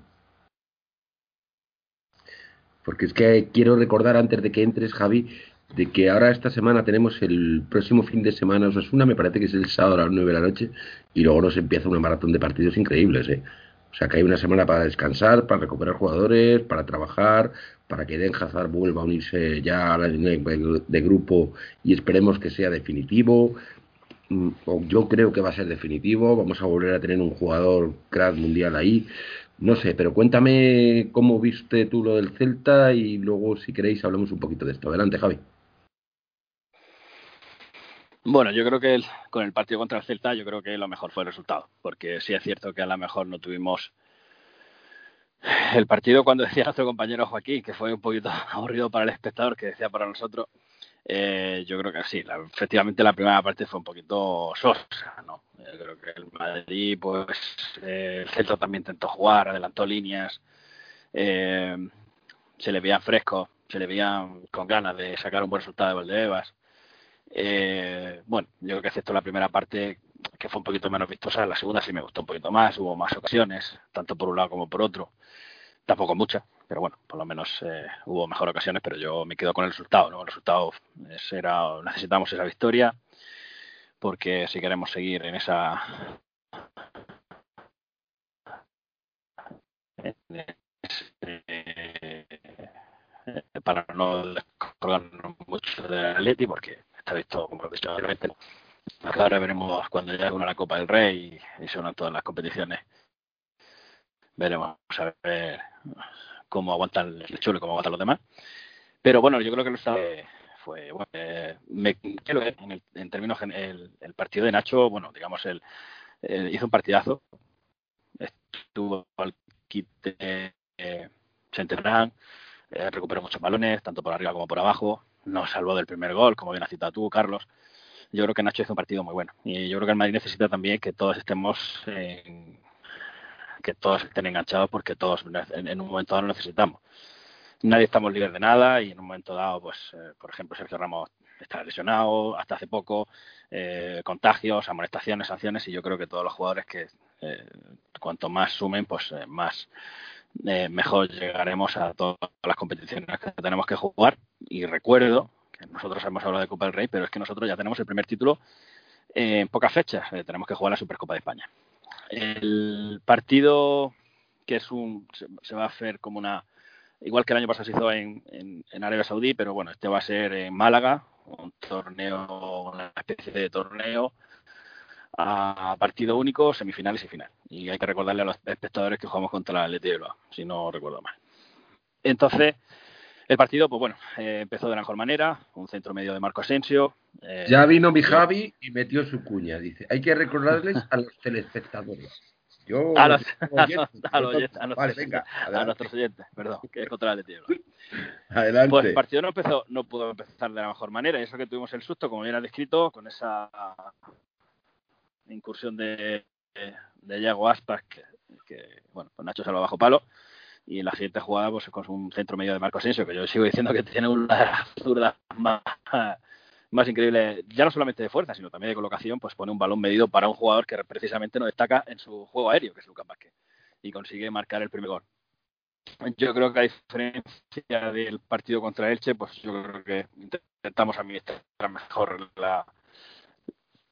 C: Porque es que quiero recordar antes de que entres, Javi, de que ahora esta semana tenemos el próximo fin de semana, o es una, me parece que es el sábado a las 9 de la noche, y luego nos empieza una maratón de partidos increíbles, ¿eh? O sea, que hay una semana para descansar, para recuperar jugadores, para trabajar, para que Den Hazard vuelva a unirse ya a la de grupo y esperemos que sea definitivo. Mm, yo creo que va a ser definitivo, vamos a volver a tener un jugador crack mundial ahí. No sé, pero cuéntame cómo viste tú lo del Celta y luego, si queréis, hablamos un poquito de esto. Adelante, Javi.
D: Bueno, yo creo que con el partido contra el Celta, yo creo que lo mejor fue el resultado, porque sí es cierto que a lo mejor no tuvimos el partido cuando decía nuestro compañero Joaquín, que fue un poquito aburrido para el espectador, que decía para nosotros, eh, yo creo que sí, la, efectivamente la primera parte fue un poquito sosa, ¿no? Yo creo que el Madrid, pues eh, el Celta también intentó jugar, adelantó líneas, eh, se le veían frescos, se le veían con ganas de sacar un buen resultado de Valdebebas. Eh, bueno, yo creo que excepto la primera parte, que fue un poquito menos vistosa, la segunda sí me gustó un poquito más, hubo más ocasiones, tanto por un lado como por otro. Tampoco muchas, pero bueno, por lo menos eh, hubo mejor ocasiones, pero yo me quedo con el resultado, ¿no? El resultado era, necesitamos esa victoria, porque si queremos seguir en esa en ese, para no descolgarnos mucho del Atleti, porque está visto, como he dicho anteriormente, ahora veremos cuando llegue una la Copa del Rey y, y se unan todas las competiciones. Veremos a ver cómo aguantan el chulo y cómo aguantan los demás. Pero bueno, yo creo que lo fue, fue bueno, eh, me, en, el, en términos el, el, partido de Nacho, bueno, digamos, el hizo un partidazo. Estuvo al quite eh, Centenán, eh, recuperó muchos balones, tanto por arriba como por abajo nos salvó del primer gol, como bien has citado tú, Carlos. Yo creo que Nacho hizo un partido muy bueno. Y yo creo que el Madrid necesita también que todos estemos en, que todos estén enganchados porque todos en, un momento dado lo necesitamos. Nadie estamos libres de nada y en un momento dado, pues, eh, por ejemplo, Sergio Ramos está lesionado hasta hace poco, eh, contagios, amonestaciones, sanciones y yo creo que todos los jugadores que eh, cuanto más sumen, pues eh, más mejor llegaremos a todas las competiciones que tenemos que jugar. Y recuerdo que nosotros hemos hablado de Copa del Rey, pero es que nosotros ya tenemos el primer título en pocas fechas. Tenemos que jugar la Supercopa de España. El partido que es un se, va a hacer como una igual que el año pasado se hizo en, en, Arabia Saudí, pero bueno, este va a ser en Málaga, un torneo, una especie de torneo a partido único, semifinales y final. Y hay que recordarle a los espectadores que jugamos contra la Atleti si no recuerdo mal. Entonces, el partido, pues bueno, eh, empezó de la mejor manera, un centro medio de Marco Asensio.
C: Eh, ya vino mi Javi y metió su cuña, dice. Hay que recordarles a los telespectadores. Yo,
D: a, los, a, nuestros oyentes, perdón, que es contra la Atleti de.
C: Adelante.
D: Pues el partido no empezó, no pudo empezar de la mejor manera, y eso que tuvimos el susto, como bien has descrito, con esa incursión de, de Yago Aspas, que, que, bueno, pues Nacho se lo bajo palo. Y en la siguiente jugada, pues con un centro medio de Marco Asensio, que yo sigo diciendo que tiene una zurda más más increíble, ya no solamente de fuerza, sino también de colocación, pues pone un balón medido para un jugador que precisamente no destaca en su juego aéreo, que es Lucas Vázquez, y consigue marcar el primer gol. Yo creo que a diferencia del partido contra Elche, pues yo creo que intentamos administrar mejor la,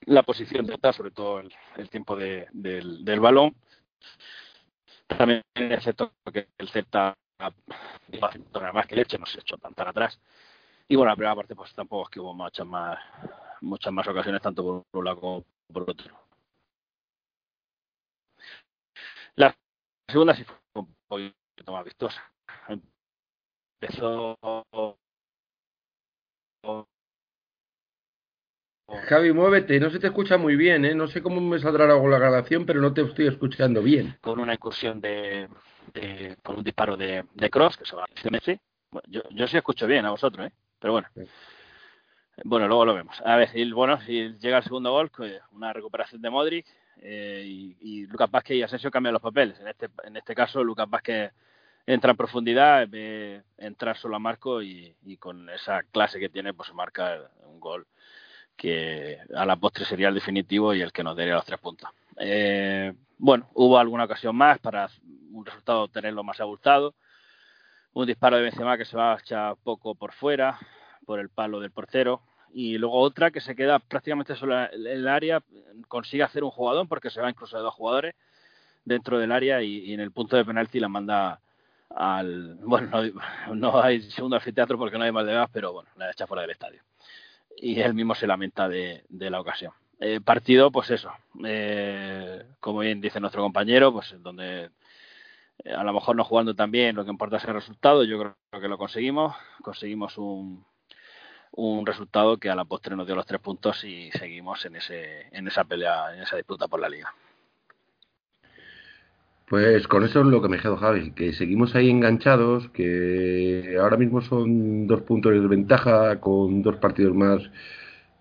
D: la posición de esta, sobre todo el, tiempo de, del, del, balón. También excepto que el Z más que Elche no se echó tan, tan atrás. Y bueno, la primera parte pues tampoco es que hubo muchas más, muchas más ocasiones, tanto por un lado como por otro. La segunda sí fue un poquito más vistosa. Empezó
C: Javi, muévete, no se te escucha muy bien, ¿eh? No sé cómo me saldrá la grabación, pero no te estoy escuchando bien.
D: Con una incursión de, de con un disparo de, de cross, que se va a Messi. yo, yo sí escucho bien a vosotros, ¿eh? Pero bueno. Bueno, luego lo vemos. A ver, y bueno, si llega el segundo gol, pues, una recuperación de Modric eh, y, Lucas Vázquez y Asensio cambian los papeles. En este, en este caso, Lucas Vázquez entra en profundidad, ve entrar solo a Marco y, con esa clase que tiene, pues se marca un gol que a la postre sería el definitivo y el que nos daría los tres puntos. Eh, bueno, hubo alguna ocasión más para un resultado tenerlo más abultado. Un disparo de Benzema que se va a echar poco por fuera, por el palo del portero, y luego otra que se queda prácticamente sola en el área, consigue hacer un jugador porque se va incluso de dos jugadores dentro del área y, en el punto de penalti la manda al bueno no, hay segundo anfiteatro porque no hay más de gas pero bueno la echa fuera del estadio y él mismo se lamenta de, la ocasión eh, partido pues eso eh, como bien dice nuestro compañero pues donde eh, a lo mejor no jugando tan bien, lo que importa es el resultado. Yo creo que lo conseguimos. Conseguimos un, un resultado que a la postre nos dio los tres puntos y seguimos en, ese, en esa pelea, en esa disputa por la liga.
C: Pues con eso es lo que me quedo, Javi, que seguimos ahí enganchados, que ahora mismo son dos puntos de ventaja con dos partidos más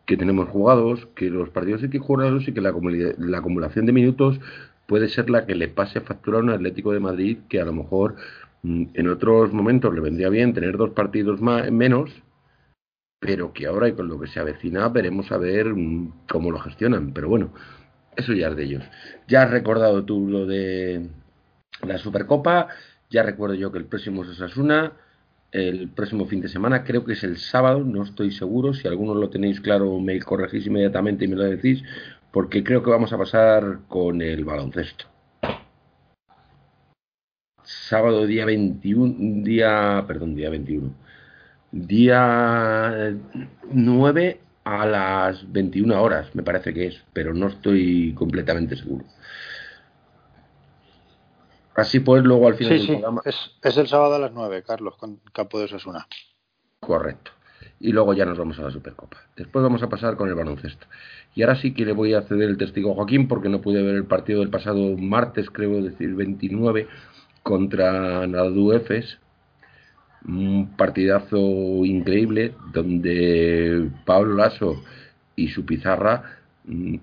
C: que tenemos jugados, que los partidos hay que jugarlos y que la, la acumulación de minutos puede ser la que le pase factura a un Atlético de Madrid que a lo mejor mm, en otros momentos le vendría bien tener dos partidos más, menos, pero que ahora y con lo que se avecina veremos a ver mm, cómo lo gestionan. Pero bueno, eso ya es de ellos. Ya has recordado tú lo de la Supercopa, ya recuerdo yo que el próximo es Osasuna, el próximo fin de semana, creo que es el sábado, no estoy seguro, si alguno lo tenéis claro me corregís inmediatamente y me lo decís, porque creo que vamos a pasar con el baloncesto. Sábado día 21, día, perdón, día 21. Día 9 a las 21 horas, me parece que es, pero no estoy completamente seguro. Así pues, luego al final
E: del programa. Es, es el sábado a las 9, Carlos, con Campo de Osasuna.
C: Correcto. Y luego ya nos vamos a la Supercopa. Después vamos a pasar con el baloncesto. Y ahora sí que le voy a ceder el testigo a Joaquín porque no pude ver el partido del pasado martes, creo decir 29, contra Nadu Efes. Un partidazo increíble donde Pablo Lasso y su pizarra mm,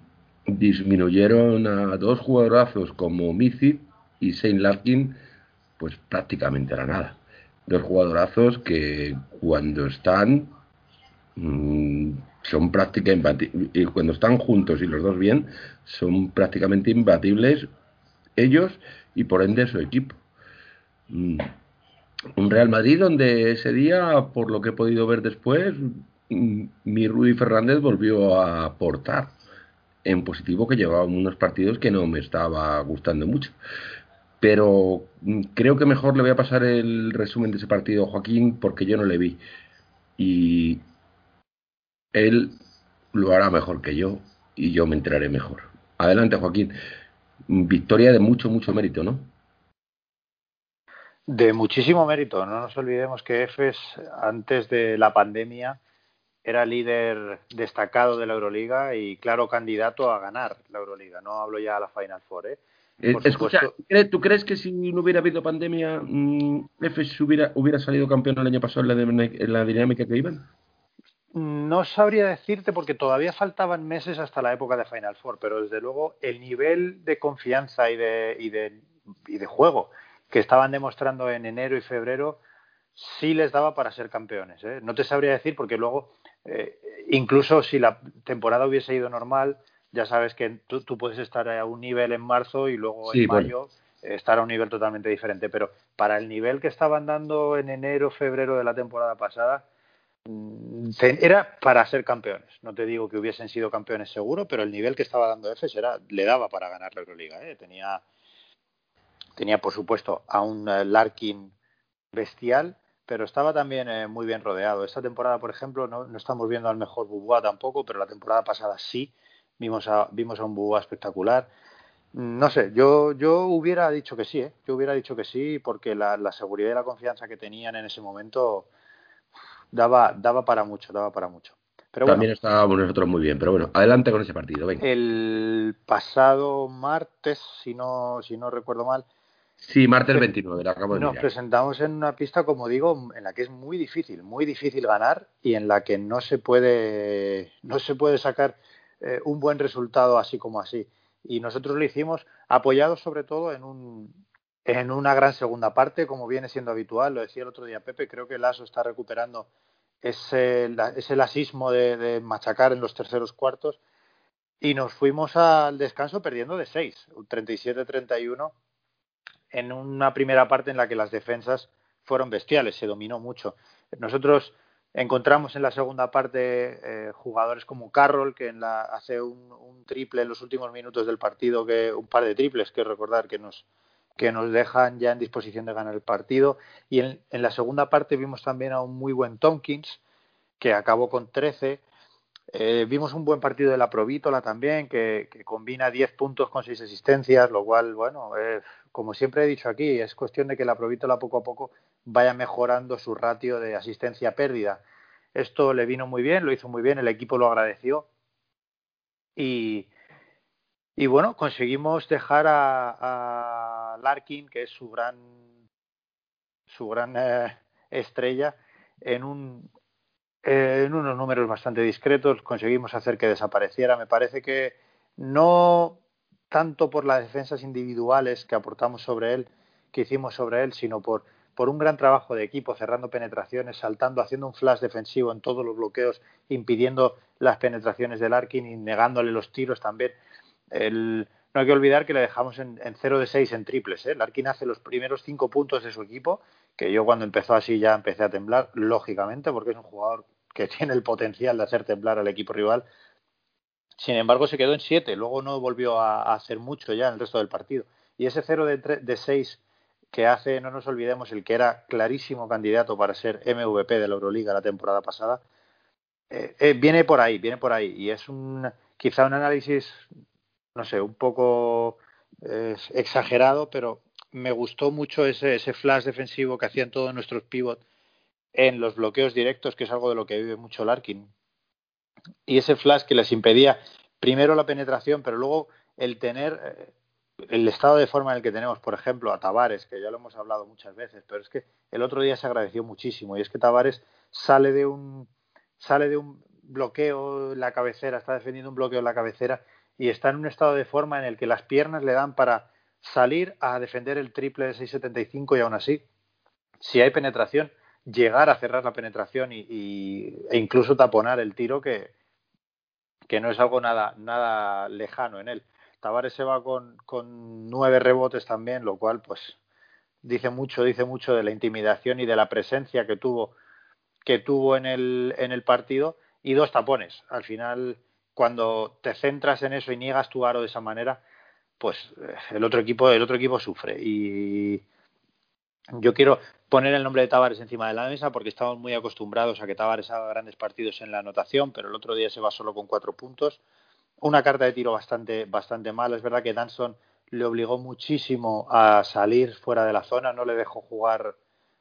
C: disminuyeron a dos jugadorazos como Mizi y Saint Larkin, pues prácticamente a la nada. Dos jugadorazos que cuando están mm, son prácticamente y cuando están juntos y los dos bien, son prácticamente imbatibles ellos y por ende su equipo. Mm. Un Real Madrid donde ese día, por lo que he podido ver después, mi Rudy Fernández volvió a aportar en positivo que llevaba unos partidos que no me estaba gustando mucho. Pero creo que mejor le voy a pasar el resumen de ese partido a Joaquín porque yo no le vi. Y, él lo hará mejor que yo y yo me enteraré mejor. Adelante, Joaquín. Victoria de mucho, mucho mérito, ¿no?
E: De muchísimo mérito. No nos olvidemos que EFES, antes de la pandemia, era líder destacado de la Euroliga y claro candidato a ganar la Euroliga. No hablo ya a la Final Four. ¿eh?
C: eh escucha, ¿tú crees que si no hubiera habido pandemia, mm, EFES hubiera, hubiera salido campeón el año pasado en la dinámica que iban?
E: No sabría decirte porque todavía faltaban meses hasta la época de Final Four, pero desde luego el nivel de confianza y de, y de, y de juego que estaban demostrando en enero y febrero sí les daba para ser campeones. ¿eh? No te sabría decir porque luego, eh, incluso si la temporada hubiese ido normal, ya sabes que tú, tú puedes estar a un nivel en marzo y luego
C: Sí,
E: en
C: bueno.
E: mayo estar a un nivel totalmente diferente. Pero para el nivel que estaban dando en enero, febrero de la temporada pasada, mm, era para ser campeones. No te digo que hubiesen sido campeones seguro, pero el nivel que estaba dando Efes era, le daba para ganar la Euroliga. ¿eh? Tenía, tenía, por supuesto, a un eh, Larkin bestial, pero estaba también eh, muy bien rodeado. Esta temporada, por ejemplo, no, no estamos viendo al mejor Bubá tampoco, pero la temporada pasada sí vimos a, vimos a un Bubá espectacular. No sé, yo, yo hubiera dicho que sí, ¿eh? yo hubiera dicho que sí, porque la, la seguridad y la confianza que tenían en ese momento daba, daba para mucho, daba para mucho. Pero
C: También
E: bueno,
C: estábamos nosotros muy bien, pero bueno, adelante con ese partido, venga.
E: el pasado martes, si no, si no recuerdo mal,
C: Sí, martes
E: Pre-
C: 29, lo acabo de
E: Nos
C: mirar.
E: presentamos en una pista, como digo, en la que es muy difícil, muy difícil ganar y en la que no se puede, no se puede sacar eh, un buen resultado así como así. Y nosotros lo hicimos apoyados sobre todo en un en una gran segunda parte, como viene siendo habitual. Lo decía el otro día Pepe, creo que el ASO está recuperando ese, la- ese lasismo de, de machacar en los terceros cuartos y nos fuimos al descanso perdiendo de 6, un 37-31 en una primera parte en la que las defensas fueron bestiales, se dominó mucho. Nosotros encontramos en la segunda parte eh, jugadores como Carroll, que en la, hace un, triple en los últimos minutos del partido, que un par de triples, que recordar que nos, que nos dejan ya en disposición de ganar el partido. Y en, la segunda parte vimos también a un muy buen Tompkins, que acabó con 13. Eh, vimos un buen partido de la Provítola también, que, combina 10 puntos con 6 asistencias, lo cual, bueno, eh, como siempre he dicho aquí, es cuestión de que la Provítola poco a poco vaya mejorando su ratio de asistencia-pérdida. Esto le vino muy bien, lo hizo muy bien, el equipo lo agradeció. Y, bueno, conseguimos dejar a, a, Larkin, que es su gran, su gran eh, estrella, en un, en unos números bastante discretos, conseguimos hacer que desapareciera. Me parece que no tanto por las defensas individuales que aportamos sobre él, que hicimos sobre él, sino por, por un gran trabajo de equipo, cerrando penetraciones, saltando, haciendo un flash defensivo en todos los bloqueos, impidiendo las penetraciones del Arkin y negándole los tiros también. El, no hay que olvidar que le dejamos en, en 0 de 6 en triples. ¿eh? El Arkin hace los primeros 5 puntos de su equipo, que yo cuando empezó así ya empecé a temblar, lógicamente, porque es un jugador que tiene el potencial de hacer temblar al equipo rival. Sin embargo, se quedó en 7, luego no volvió a, hacer mucho ya en el resto del partido. Y ese 0 de, de 6 que hace, no nos olvidemos, el que era clarísimo candidato para ser MVP de la Euroliga la temporada pasada, eh, eh, viene por ahí, viene por ahí. Y es un, quizá un análisis, no sé, un poco eh, exagerado, pero me gustó mucho ese, ese flash defensivo que hacían todos nuestros pivots en los bloqueos directos, que es algo de lo que vive mucho Larkin. Y ese flash que les impedía primero la penetración, pero luego el tener eh, el estado de forma en el que tenemos, por ejemplo, a Tavares, que ya lo hemos hablado muchas veces, pero es que el otro día se agradeció muchísimo y es que Tavares sale de un sale de un bloqueo en la cabecera, está defendiendo un bloqueo en la cabecera y está en un estado de forma en el que las piernas le dan para salir a defender el triple de 6.75 y aún así, si hay penetración, llegar a cerrar la penetración y, y, e incluso taponar el tiro que, que no es algo nada, nada lejano en él. Tavares se va con, con nueve rebotes también, lo cual pues dice mucho, dice mucho de la intimidación y de la presencia que tuvo, que tuvo en el, en el partido y dos tapones. Al final, cuando te centras en eso y niegas tu aro de esa manera, pues el otro equipo, el otro equipo sufre. Y yo quiero poner el nombre de Tavares encima de la mesa porque estamos muy acostumbrados a que Tavares haga grandes partidos en la anotación, pero el otro día se va solo con cuatro puntos una carta de tiro bastante, bastante mala. Es verdad que Danson le obligó muchísimo a salir fuera de la zona, no le dejó jugar,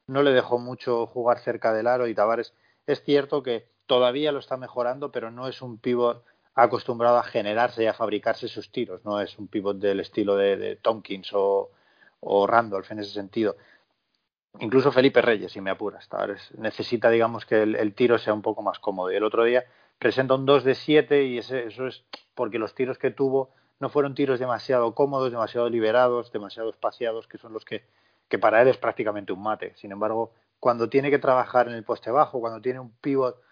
E: no le dejó mucho jugar cerca del aro y Tavares es cierto que todavía lo está mejorando, pero no es un pivot acostumbrado a generarse y a fabricarse sus tiros, no es un pivot del estilo de, de Tompkins o, o, Randolph en ese sentido. Incluso Felipe Reyes, si me apuras, necesita, digamos, que el, tiro sea un poco más cómodo. Y el otro día presenta un 2 de 7 y ese, eso es porque los tiros que tuvo no fueron tiros demasiado cómodos, demasiado liberados, demasiado espaciados, que son los que, que para él es prácticamente un mate. Sin embargo, cuando tiene que trabajar en el poste bajo, cuando tiene un pivot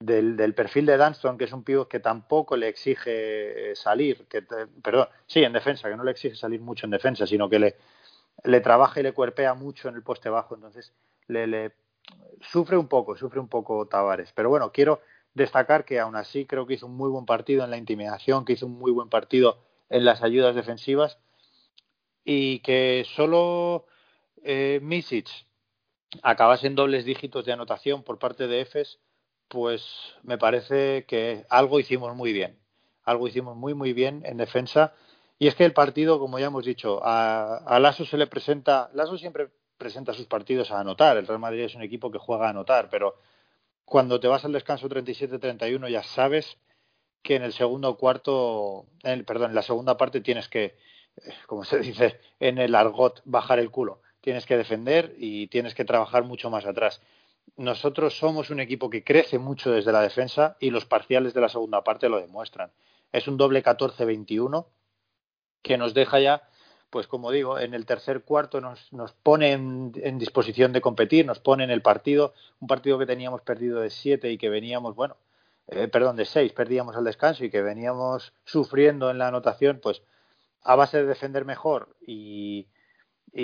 E: del, del, perfil de Dunston, que es un pívot que tampoco le exige salir, que perdón, sí, en defensa, que no le exige salir mucho en defensa, sino que le, le trabaja y le cuerpea mucho en el poste bajo, entonces le, le sufre un poco, sufre un poco Tavares. Pero bueno, quiero destacar que aún así creo que hizo un muy buen partido en la intimidación, que hizo un muy buen partido en las ayudas defensivas y que solo eh, acabase en dobles dígitos de anotación por parte de EFES, pues me parece que algo hicimos muy bien. Algo hicimos muy, muy bien en defensa. Y es que el partido, como ya hemos dicho, a, a se le presenta, Lasso siempre presenta sus partidos a anotar. El Real Madrid es un equipo que juega a anotar, pero cuando te vas al descanso 37-31 ya sabes que en el segundo cuarto, en, perdón, en la segunda parte tienes que, eh, como se dice en el argot, bajar el culo. Tienes que defender y tienes que trabajar mucho más atrás. Nosotros somos un equipo que crece mucho desde la defensa y los parciales de la segunda parte lo demuestran. Es un doble 14-21 que nos deja ya pues como digo, en el tercer cuarto nos, nos pone en, disposición de competir, nos pone en el partido, un partido que teníamos perdido de siete y que veníamos, bueno, eh, perdón, de seis, perdíamos al descanso y que veníamos sufriendo en la anotación, pues a base de defender mejor y,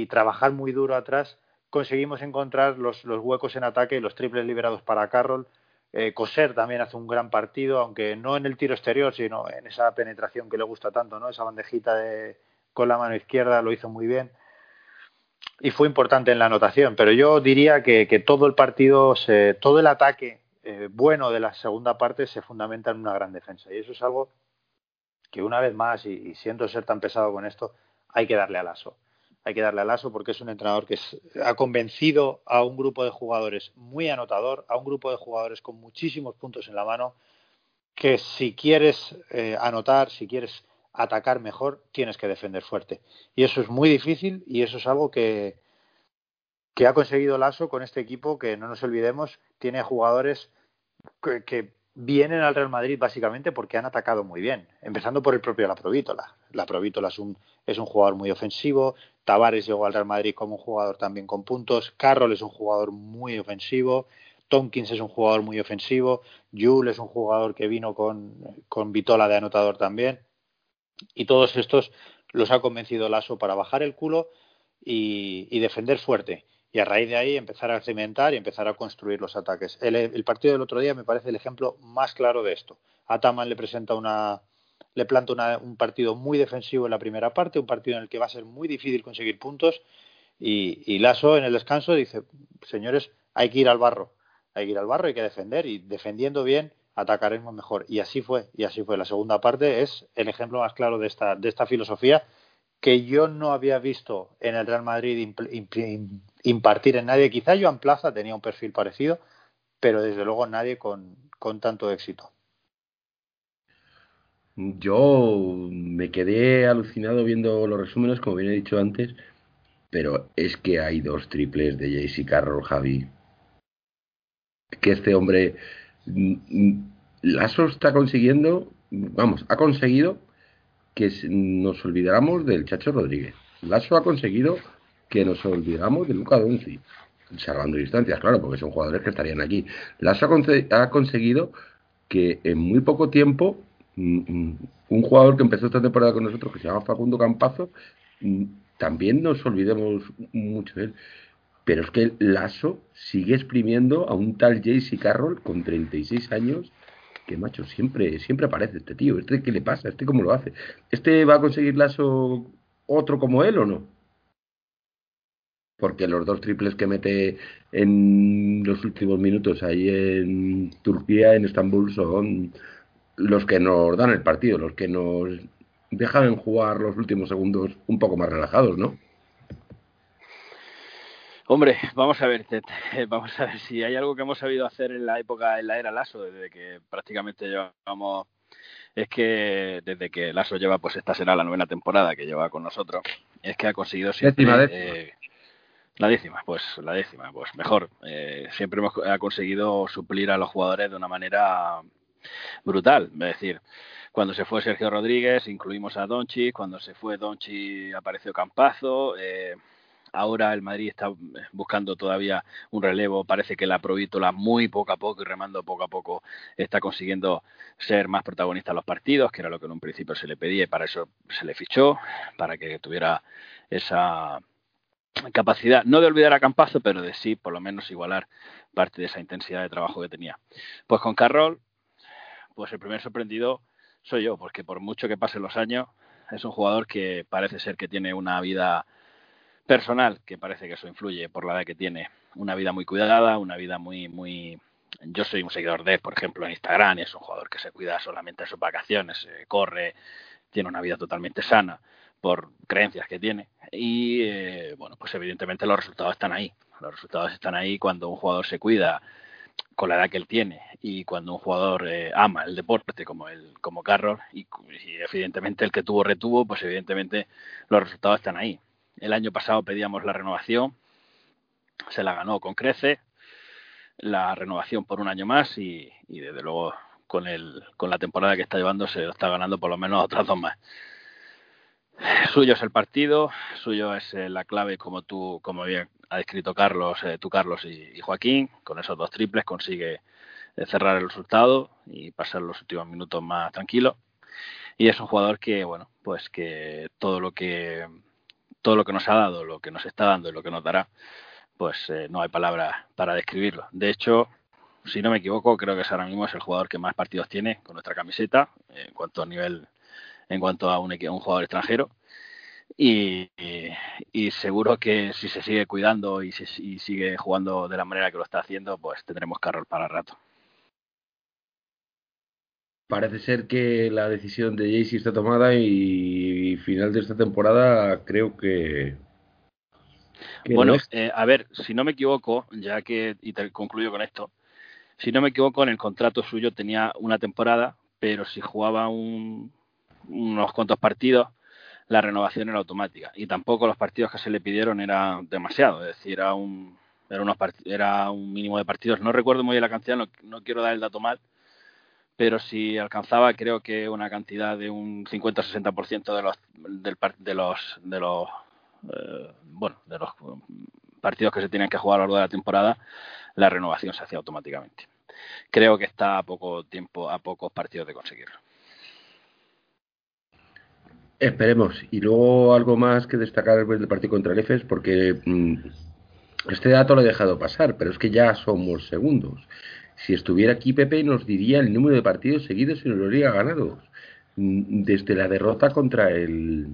E: trabajar muy duro atrás, conseguimos encontrar los, los, huecos en ataque y los triples liberados para Carroll. Eh, Coser también hace un gran partido, aunque no en el tiro exterior, sino en esa penetración que le gusta tanto, ¿no? Esa bandejita de, con la mano izquierda, lo hizo muy bien y fue importante en la anotación. Pero yo diría que, todo el partido, se, todo el ataque eh, bueno de la segunda parte se fundamenta en una gran defensa. Y eso es algo que una vez más, y, y siento ser tan pesado con esto, hay que darle al aso. Hay que darle al aso porque es un entrenador que es, ha convencido a un grupo de jugadores muy anotador, a un grupo de jugadores con muchísimos puntos en la mano, que si quieres eh, anotar, si quieres atacar mejor, tienes que defender fuerte. Y eso es muy difícil y eso es algo que, que ha conseguido Lasso con este equipo que, no nos olvidemos, tiene jugadores que, que, vienen al Real Madrid básicamente porque han atacado muy bien, empezando por el propio La Provítola. La Provítola es un, es un jugador muy ofensivo, Tavares llegó al Real Madrid como un jugador también con puntos, Carroll es un jugador muy ofensivo, Tompkins es un jugador muy ofensivo, Jules es un jugador que vino con, con Vitola de anotador también. Y todos estos los ha convencido Lasso para bajar el culo y, y, defender fuerte. Y a raíz de ahí empezar a cimentar y empezar a construir los ataques. El, partido del otro día me parece el ejemplo más claro de esto. Ataman le presenta una, le planta una, un partido muy defensivo en la primera parte, un partido en el que va a ser muy difícil conseguir puntos. Y, y Lasso en el descanso dice, señores, hay que ir al barro, hay que ir al barro, hay que defender y defendiendo bien atacaremos mejor. Y así fue, y así fue. La segunda parte es el ejemplo más claro de esta, de esta filosofía que yo no había visto en el Real Madrid imp, imp, impartir en nadie. Quizá Joan Plaza tenía un perfil parecido, pero desde luego nadie con, con tanto éxito.
C: Yo me quedé alucinado viendo los resúmenes, como bien he dicho antes, pero es que hay dos triples de JC Carroll, Javi. Que este hombre Lasso está consiguiendo, vamos, ha conseguido que nos olvidáramos del Chacho Rodríguez. Lasso ha conseguido que nos olvidáramos de Luca Donzi, salvando distancias, claro, porque son jugadores que estarían aquí. Lasso ha, conseguido que en muy poco tiempo un jugador que empezó esta temporada con nosotros, que se llama Facundo Campazo, también nos olvidemos mucho de él. Pero es que Lasso sigue exprimiendo a un tal JC Carroll con 36 años que macho, siempre, siempre aparece este tío. ¿Este qué le pasa? ¿Este cómo lo hace? ¿Este va a conseguir Lasso otro como él o no? Porque los dos triples que mete en los últimos minutos ahí en Turquía, en Estambul, son los que nos dan el partido, los que nos dejan jugar los últimos segundos un poco más relajados, ¿no?
D: Hombre, vamos a ver, vamos a ver si hay algo que hemos sabido hacer en la época, en la era Lasso, desde que prácticamente llevamos, es que desde que Lasso lleva, pues esta será la novena temporada que lleva con nosotros, es que ha conseguido siempre
C: décima, décima.
D: Eh, la décima, pues la décima, pues mejor. Eh, siempre hemos ha conseguido suplir a los jugadores de una manera brutal, es decir, cuando se fue Sergio Rodríguez incluimos a Donchi, cuando se fue Donchi apareció Campazo. Eh, Ahora el Madrid está buscando todavía un relevo. Parece que la Provítola muy poco a poco y remando poco a poco está consiguiendo ser más protagonista en los partidos, que era lo que en un principio se le pedía y para eso se le fichó, para que tuviera esa capacidad, no de olvidar a Campazo, pero de sí, por lo menos igualar parte de esa intensidad de trabajo que tenía. Pues con Carroll, pues el primer sorprendido soy yo, porque por mucho que pasen los años, es un jugador que parece ser que tiene una vida personal, que parece que eso influye por la edad que tiene, una vida muy cuidada, una vida muy, muy... Yo soy un seguidor de, por ejemplo, en Instagram, y es un jugador que se cuida solamente en sus vacaciones, eh, corre, tiene una vida totalmente sana por creencias que tiene. Y eh, bueno, pues evidentemente los resultados están ahí. Los resultados están ahí cuando un jugador se cuida con la edad que él tiene y cuando un jugador eh, ama el deporte como el como Carroll y, evidentemente el que tuvo retuvo pues evidentemente los resultados están ahí el año pasado pedíamos la renovación se la ganó con crece la renovación por un año más y, y desde luego con el con la temporada que está llevando se está ganando por lo menos otras dos más Suyo es el partido, suyo es eh, la clave, como tú, como bien ha descrito Carlos, eh, tú Carlos y, Joaquín, con esos dos triples consigue eh, cerrar el resultado y pasar los últimos minutos más tranquilos. Y es un jugador que, bueno, pues que todo lo que todo lo que nos ha dado, lo que nos está dando y lo que nos dará, pues no hay palabras para describirlo. De hecho, si no me equivoco, creo que ahora mismo es el jugador que más partidos tiene con nuestra camiseta en cuanto a nivel en cuanto a un, un jugador extranjero. Y, seguro que si se sigue cuidando y, si, sigue jugando de la manera que lo está haciendo, pues tendremos Carroll para rato.
C: Parece ser que la decisión de Jaycee está tomada y, final de esta temporada creo que.
D: bueno, eh, a ver, si no me equivoco, ya que, y te concluyo con esto, si no me equivoco, en el contrato suyo tenía una temporada, pero si jugaba un, unos cuantos partidos, la renovación era automática. Y tampoco los partidos que se le pidieron eran demasiado, es decir, era un, era, unos era un mínimo de partidos. No recuerdo muy bien la cantidad, no, quiero dar el dato mal, pero si alcanzaba creo que una cantidad de un 50-60% de los, del, de los, de los, eh, bueno, de los partidos que se tienen que jugar a lo largo de la temporada, la renovación se hacía automáticamente. Creo que está a poco tiempo, a pocos partidos de conseguirlo.
C: Esperemos. Y luego algo más que destacar del partido contra el EFES, porque mm, este dato lo he dejado pasar, pero es que ya somos segundos. Si estuviera aquí Pepe nos diría el número de partidos seguidos en Euroliga ganados. Mm, desde la derrota contra el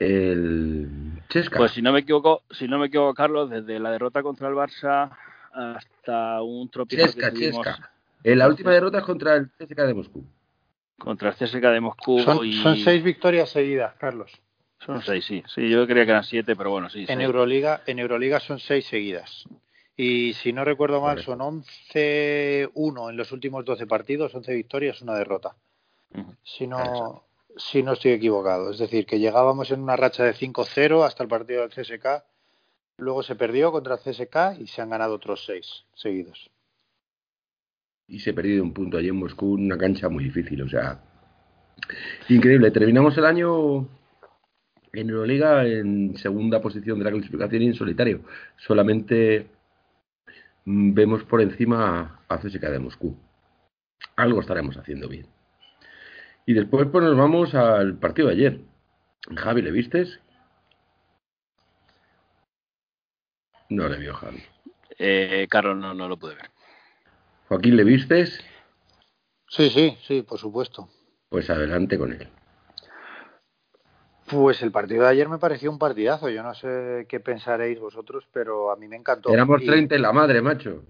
C: el Chesca.
D: Pues si no me equivoco, si no me equivoco, Carlos, desde la derrota contra el Barça hasta un tropiezo
C: Chesca, Chesca. En la última derrota es contra el CSKA de Moscú
D: contra el CSKA de Moscú.
E: Son, son seis victorias seguidas, Carlos.
D: Son seis, sí. Sí, yo creía que eran siete, pero bueno, sí.
E: En Euroliga, en Euroliga son seis seguidas. Y si no recuerdo mal, son 11-1 en los últimos 12 partidos, 11 victorias, una derrota. Si no, si no estoy equivocado. Es decir, que llegábamos en una racha de 5-0 hasta el partido del CSK. Luego se perdió contra el CSK y se han ganado otros seis seguidos
C: y se ha perdido un punto allí en Moscú, una cancha muy difícil, o sea, increíble. Terminamos el año en Euroliga en segunda posición de la clasificación y en solitario. Solamente mm, vemos por encima a CSKA de Moscú. Algo estaremos haciendo bien. Y después pues nos vamos al partido de ayer. Javi, ¿le vistes? No le vio Javi.
D: Eh, Carlos no, no lo pude ver.
C: Joaquín, ¿le vistes?
E: Sí, sí, sí, por supuesto.
C: Pues adelante con él.
E: Pues el partido de ayer me pareció un partidazo. Yo no sé qué pensaréis vosotros, pero a mí me encantó.
C: Éramos 30 en la madre, macho.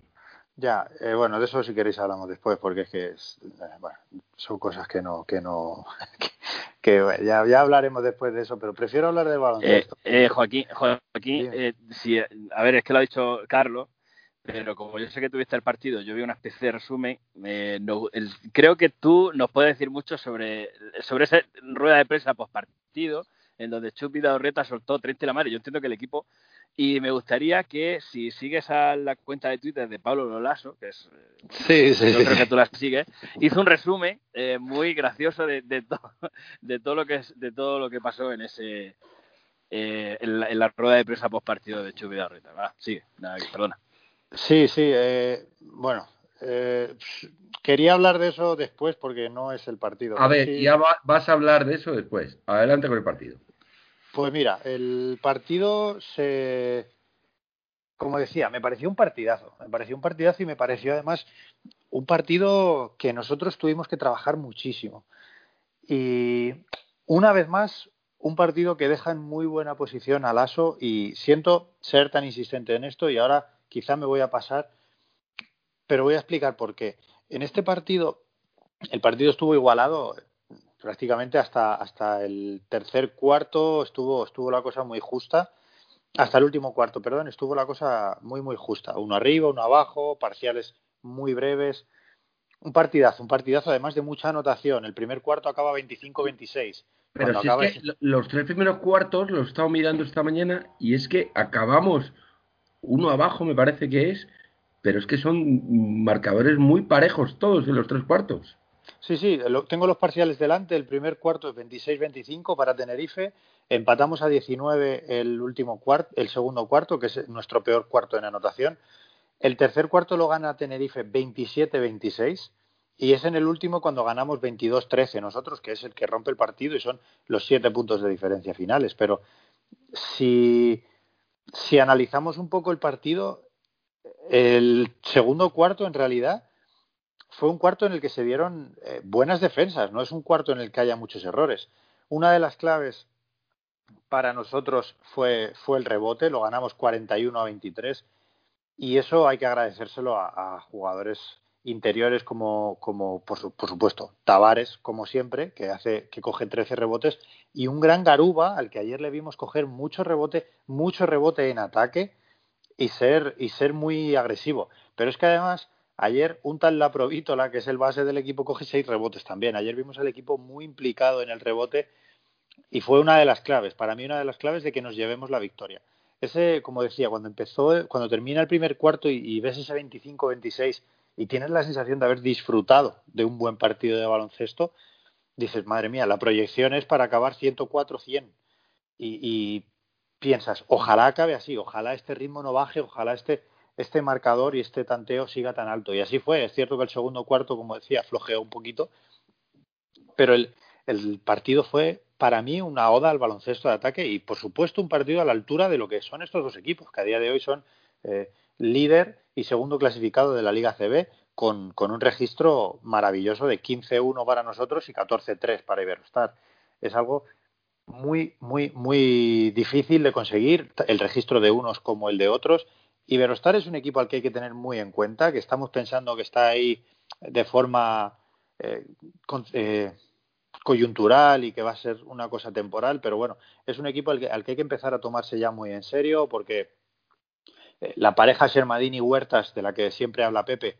E: Ya, eh, bueno, de eso si queréis hablamos después, porque es que es, eh, bueno, son cosas que no, que no, que, ya, ya, hablaremos después de eso, pero prefiero hablar del baloncesto.
D: Eh, Joaquín, Joaquín, si, a ver, es que lo ha dicho Carlos, pero como yo sé que tuviste el partido, yo vi una especie de resumen. Eh, creo que tú nos puedes decir mucho sobre, sobre esa rueda de prensa post partido, en donde Chupi Reta soltó 30 la madre. Yo entiendo que el equipo. Y me gustaría que si sigues a la cuenta de Twitter de Pablo Lolaso, que es.
E: Sí, sí,
D: yo creo que tú la sigues, hizo un resumen eh, muy gracioso de, de, de, todo lo que, de todo lo que pasó en ese eh, en, la, en, la, rueda de prensa post partido de Chubi Rita. Va, sigue, nada, perdona.
E: Sí, sí, eh, bueno, eh, quería hablar de eso después porque no es el partido.
C: A ver, sí. ya va, vas a hablar de eso después. Adelante con el partido.
E: Pues mira, el partido se. Como decía, me pareció un partidazo. Me pareció un partidazo y me pareció además un partido que nosotros tuvimos que trabajar muchísimo. Y una vez más, un partido que deja en muy buena posición al ASO y siento ser tan insistente en esto y ahora quizá me voy a pasar pero voy a explicar por qué. En este partido, el partido estuvo igualado prácticamente hasta, hasta el tercer cuarto, estuvo, estuvo la cosa muy justa. Hasta el último cuarto, perdón, estuvo la cosa muy, muy justa. Uno arriba, uno abajo, parciales muy breves. Un partidazo, un partidazo además de mucha anotación. El primer cuarto acaba 25-26.
C: Pero si es que los tres primeros cuartos los he estado mirando esta mañana y es que acabamos uno abajo, me parece que es, pero es que son marcadores muy parejos todos en los tres cuartos.
E: Sí, sí, tengo los parciales delante. El primer cuarto es 26-25 para Tenerife. Empatamos a 19 el último cuarto, el segundo cuarto, que es nuestro peor cuarto en anotación. El tercer cuarto lo gana Tenerife 27-26 y es en el último cuando ganamos 22-13 nosotros, que es el que rompe el partido y son los siete puntos de diferencia finales. Pero si, si analizamos un poco el partido, el segundo cuarto, en realidad, fue un cuarto en el que se dieron eh, buenas defensas, no es un cuarto en el que haya muchos errores. Una de las claves para nosotros fue, fue el rebote, lo ganamos 41 a 23 y eso hay que agradecérselo a, a jugadores interiores como, como por, su, supuesto, Tavares, como siempre, que hace que coge 13 rebotes, y un gran Garuba, al que ayer le vimos coger mucho rebote, mucho rebote en ataque, y ser, y ser muy agresivo. Pero es que además, ayer un tal Laprovítola, que es el base del equipo, coge seis rebotes también. Ayer vimos al equipo muy implicado en el rebote y fue una de las claves, para mí una de las claves de que nos llevemos la victoria. Ese, como decía, cuando empezó, cuando termina el primer cuarto y, y ves ese 25-26 y tienes la sensación de haber disfrutado de un buen partido de baloncesto, dices, madre mía, la proyección es para acabar 104-100. Y, y piensas, ojalá acabe así, ojalá este ritmo no baje, ojalá este, este marcador y este tanteo siga tan alto. Y así fue. Es cierto que el segundo cuarto, como decía, flojeó un poquito, pero el, el partido fue para mí una oda al baloncesto de ataque y, por supuesto, un partido a la altura de lo que son estos dos equipos, que a día de hoy son eh, líder y segundo clasificado de la Liga CB, con, con un registro maravilloso de 15-1 para nosotros y 14-3 para Iberostar. Es algo muy, muy, muy difícil de conseguir el registro de unos como el de otros. Iberostar es un equipo al que hay que tener muy en cuenta, que estamos pensando que está ahí de forma eh, eh, coyuntural y que va a ser una cosa temporal, pero bueno, es un equipo al que, al que hay que empezar a tomarse ya muy en serio porque la pareja Shermadini Huertas, de la que siempre habla Pepe,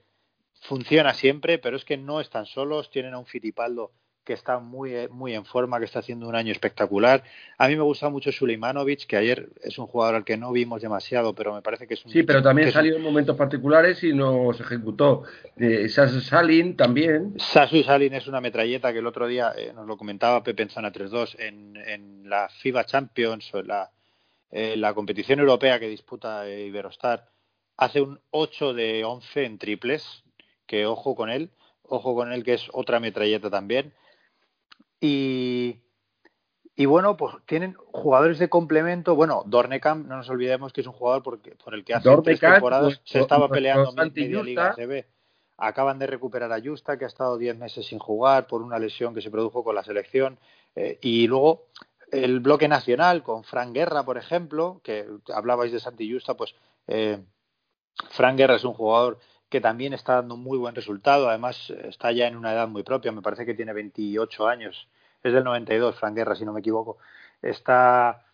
E: funciona siempre, pero es que no están solos, tienen a un Fitipaldo que está muy, eh, muy en forma, que está haciendo un año espectacular. A mí me gusta mucho Suleimanovic, que ayer es un jugador al que no vimos demasiado, pero me parece que es un...
C: Sí, pero también salió en momentos particulares y nos ejecutó. Eh, Sasu Salin también.
E: Sasu Salin es una metralleta que el otro día eh, nos lo comentaba Pepe en Zona 3-2 en, en la FIBA Champions o en la, eh, la competición europea que disputa Iberostar. Hace un 8 de 11 en triples, que ojo con él, ojo con él que es otra metralleta también y, y bueno, pues tienen jugadores de complemento. Bueno, Dornekamp, no nos olvidemos que es un jugador por, por el que hace Dornekamp, tres temporadas pues, se estaba pues, peleando pues, media Liga CB. Acaban de recuperar a Justa, que ha estado 10 meses sin jugar por una lesión que se produjo con la selección. Eh, y luego el bloque nacional con Fran Guerra, por ejemplo, que hablabais de Santi Justa, pues eh, Fran Guerra es un jugador que también está dando un muy buen resultado. Además, está ya en una edad muy propia, me parece que tiene 28 años. Es del 92, Frank Guerra, si no me equivoco. Está,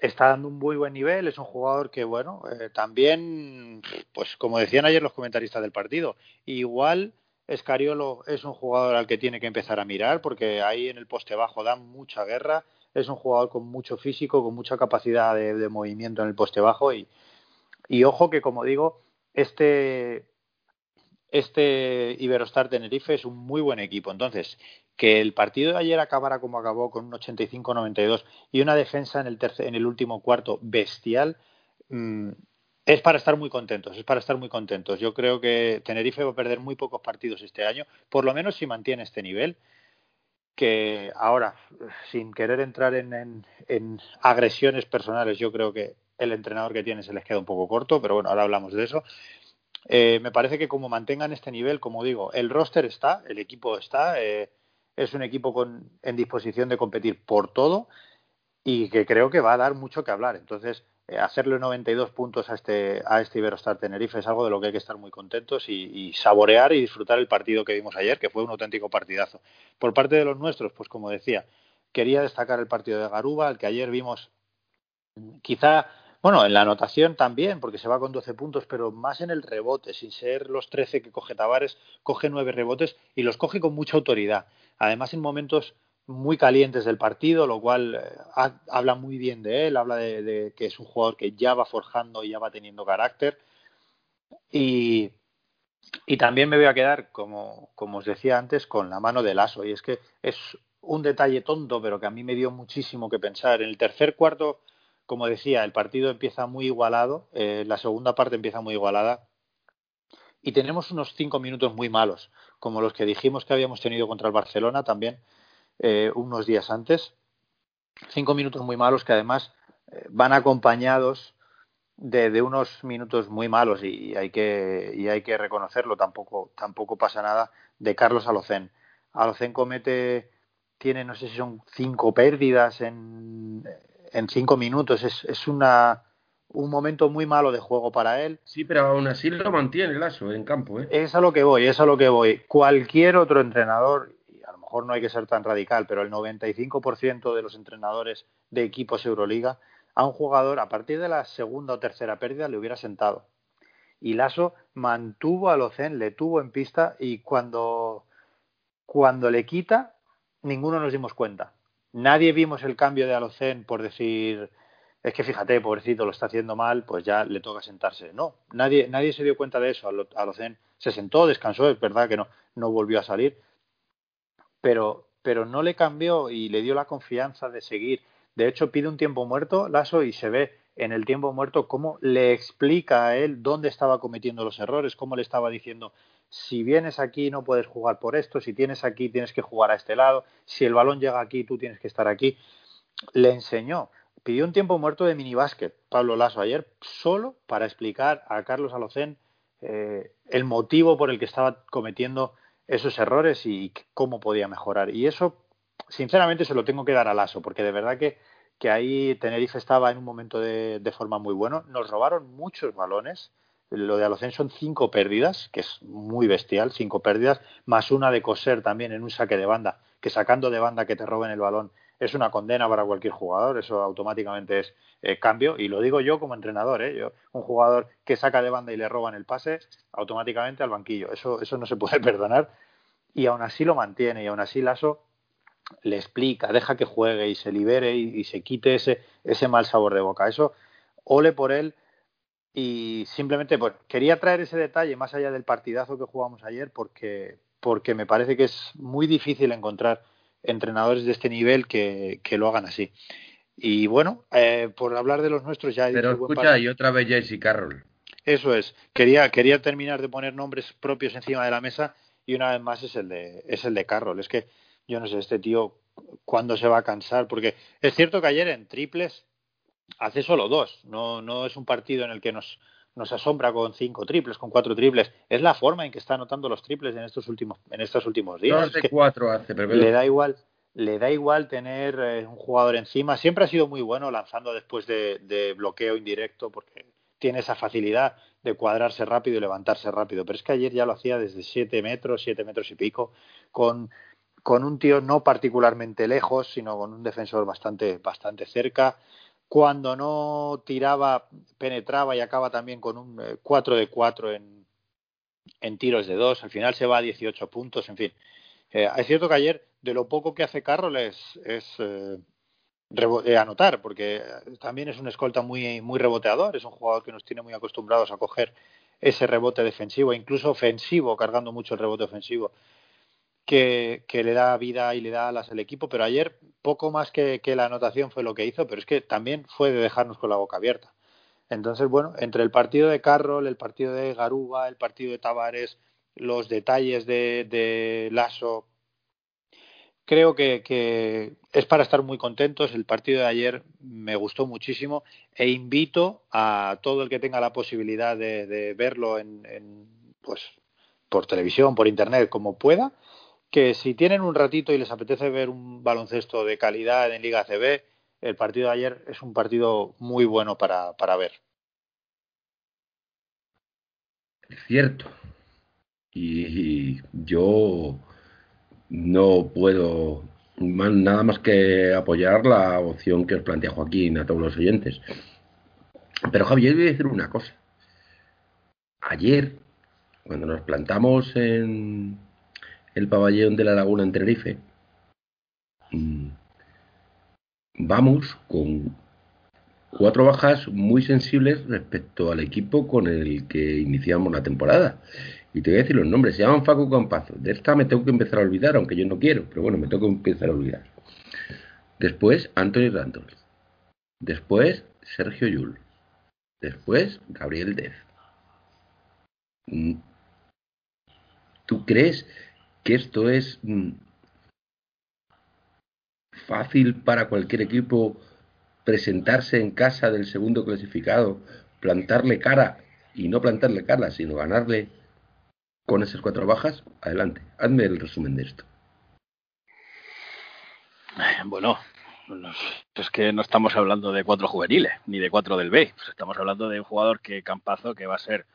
E: está dando un muy buen nivel. Es un jugador que, bueno, eh, también, pues como decían ayer los comentaristas del partido, igual Escariolo es un jugador al que tiene que empezar a mirar, porque ahí en el poste bajo da mucha guerra. Es un jugador con mucho físico, con mucha capacidad de, movimiento en el poste bajo. Y, ojo que, como digo, este este Iberostar Tenerife es un muy buen equipo. Entonces, que el partido de ayer acabara como acabó con un 85-92 y una defensa en el, en el último cuarto bestial, mmm, es para estar muy contentos, es para estar muy contentos. Yo creo que Tenerife va a perder muy pocos partidos este año, por lo menos si mantiene este nivel, que ahora, sin querer entrar en, en, agresiones personales, yo creo que el entrenador que tiene se les queda un poco corto, pero bueno, ahora hablamos de eso. Eh, me parece que como mantengan este nivel, como digo, el roster está, el equipo está, eh, es un equipo con, en disposición de competir por todo y que creo que va a dar mucho que hablar. Entonces, eh, hacerle 92 puntos a este, a este Iberostar Tenerife es algo de lo que hay que estar muy contentos y, saborear y disfrutar el partido que vimos ayer, que fue un auténtico partidazo. Por parte de los nuestros, pues como decía, quería destacar el partido de Garuba, el que ayer vimos quizá, bueno, en la anotación también, porque se va con 12 puntos, pero más en el rebote, sin ser los 13 que coge Tavares, coge 9 rebotes y los coge con mucha autoridad. Además, en momentos muy calientes del partido, lo cual eh, habla muy bien de él, habla de, que es un jugador que ya va forjando y ya va teniendo carácter. Y, y también me voy a quedar, como, como os decía antes, con la mano del aso. Y es que es un detalle tonto, pero que a mí me dio muchísimo que pensar. En el tercer cuarto, como decía, el partido empieza muy igualado, eh, la segunda parte empieza muy igualada. Y tenemos unos cinco minutos muy malos, como los que dijimos que habíamos tenido contra el Barcelona también eh, unos días antes. Cinco minutos muy malos que además eh, van acompañados de, de, unos minutos muy malos y, hay que, y hay que reconocerlo, tampoco, tampoco pasa nada, de Carlos Alocén. Alocén comete, tiene no sé si son cinco pérdidas en, en cinco minutos, es, es una, un momento muy malo de juego para él.
C: Sí, pero aún así lo mantiene el aso en campo. ¿eh?
E: Es a lo que voy, es a lo que voy. Cualquier otro entrenador, no hay que ser tan radical, pero el 95% de los entrenadores de equipos Euroliga a un jugador a partir de la segunda o tercera pérdida le hubiera sentado. Y Lasso mantuvo a le tuvo en pista y cuando, cuando le quita, ninguno nos dimos cuenta. Nadie vimos el cambio de Alocen por decir, es que fíjate, pobrecito, lo está haciendo mal, pues ya le toca sentarse. No, nadie, nadie se dio cuenta de eso. Alocen se sentó, descansó, es verdad que no, no volvió a salir, pero, pero no le cambió y le dio la confianza de seguir. De hecho, pide un tiempo muerto, Lasso, y se ve en el tiempo muerto cómo le explica a él dónde estaba cometiendo los errores, cómo le estaba diciendo, si vienes aquí no puedes jugar por esto, si tienes aquí tienes que jugar a este lado, si el balón llega aquí tú tienes que estar aquí. Le enseñó, pidió un tiempo muerto de minibásquet, Pablo Lasso, ayer, solo para explicar a Carlos Alocén eh, el motivo por el que estaba cometiendo esos errores y cómo podía mejorar. Y eso, sinceramente, se lo tengo que dar al ASO, porque de verdad que, que ahí Tenerife estaba en un momento de, de, forma muy bueno. Nos robaron muchos balones. Lo de Alocen son cinco pérdidas, que es muy bestial, cinco pérdidas, más una de coser también en un saque de banda, que sacando de banda que te roben el balón es una condena para cualquier jugador, eso automáticamente es eh, cambio, y lo digo yo como entrenador, ¿eh? yo, un jugador que saca de banda y le roban el pase, automáticamente al banquillo, eso, eso no se puede perdonar, y aún así lo mantiene, y aún así Lasso le explica, deja que juegue y se libere y, se quite ese, ese mal sabor de boca, eso, ole por él, y simplemente pues, quería traer ese detalle más allá del partidazo que jugamos ayer, porque, porque me parece que es muy difícil encontrar entrenadores de este nivel que, que lo hagan así. Y bueno, eh, por hablar de los nuestros ya he
C: Pero escucha, y otra vez Jesse Carroll.
E: Eso es. Quería, quería terminar de poner nombres propios encima de la mesa y una vez más es el de, es el de Carroll. Es que yo no sé, este tío cuándo se va a cansar, porque es cierto que ayer en triples hace solo dos, no, no es un partido en el que nos, nos asombra con cinco triples, con cuatro triples. Es la forma en que está anotando los triples en estos últimos, en estos últimos días.
C: de cuatro hace, pero
E: le da igual, le da igual tener eh, un jugador encima. Siempre ha sido muy bueno lanzando después de, de, bloqueo indirecto porque tiene esa facilidad de cuadrarse rápido y levantarse rápido. Pero es que ayer ya lo hacía desde siete metros, siete metros y pico, con, con un tío no particularmente lejos, sino con un defensor bastante, bastante cerca cuando no tiraba, penetraba y acaba también con un 4 eh, de 4 en, en tiros de 2. Al final se va a 18 puntos, en fin. Eh, es cierto que ayer, de lo poco que hace Carroll es, es eh, anotar, porque también es un escolta muy, muy reboteador, es un jugador que nos tiene muy acostumbrados a coger ese rebote defensivo, incluso ofensivo, cargando mucho el rebote ofensivo, que, le da vida y le da alas al equipo. Pero ayer, poco más que, que la anotación fue lo que hizo, pero es que también fue de dejarnos con la boca abierta. Entonces, bueno, entre el partido de Carroll, el partido de Garuba, el partido de Tavares, los detalles de, de Lasso, creo que, es para estar muy contentos. El partido de ayer me gustó muchísimo e invito a todo el que tenga la posibilidad de, verlo en, pues, por televisión, por internet, como pueda, que si tienen un ratito y les apetece ver un baloncesto de calidad en Liga CB, el partido de ayer es un partido muy bueno para, para ver.
C: Cierto. y yo no puedo nada más que apoyar la opción que os plantea Joaquín a todos los oyentes. Pero Javier, voy a decir una cosa. Ayer, cuando nos plantamos en el pabellón de la Laguna en Tenerife, vamos con cuatro bajas muy sensibles respecto al equipo con el que iniciamos la temporada. Y te voy a decir los nombres. Se llaman Facu Campazo. De esta me tengo que empezar a olvidar, aunque yo no quiero. Pero bueno, me tengo que empezar a olvidar. Después, Anthony Randolph. Después, Sergio Yul. Después, Gabriel Dez. ¿Tú crees que esto es mm, fácil para cualquier equipo presentarse en casa del segundo clasificado, plantarle cara y no plantarle cara, sino ganarle con esas cuatro bajas, adelante, hazme el resumen de esto.
D: Eh, bueno, es que no estamos hablando de cuatro juveniles, ni de cuatro del B. Estamos hablando de un jugador que Campazo, que va a ser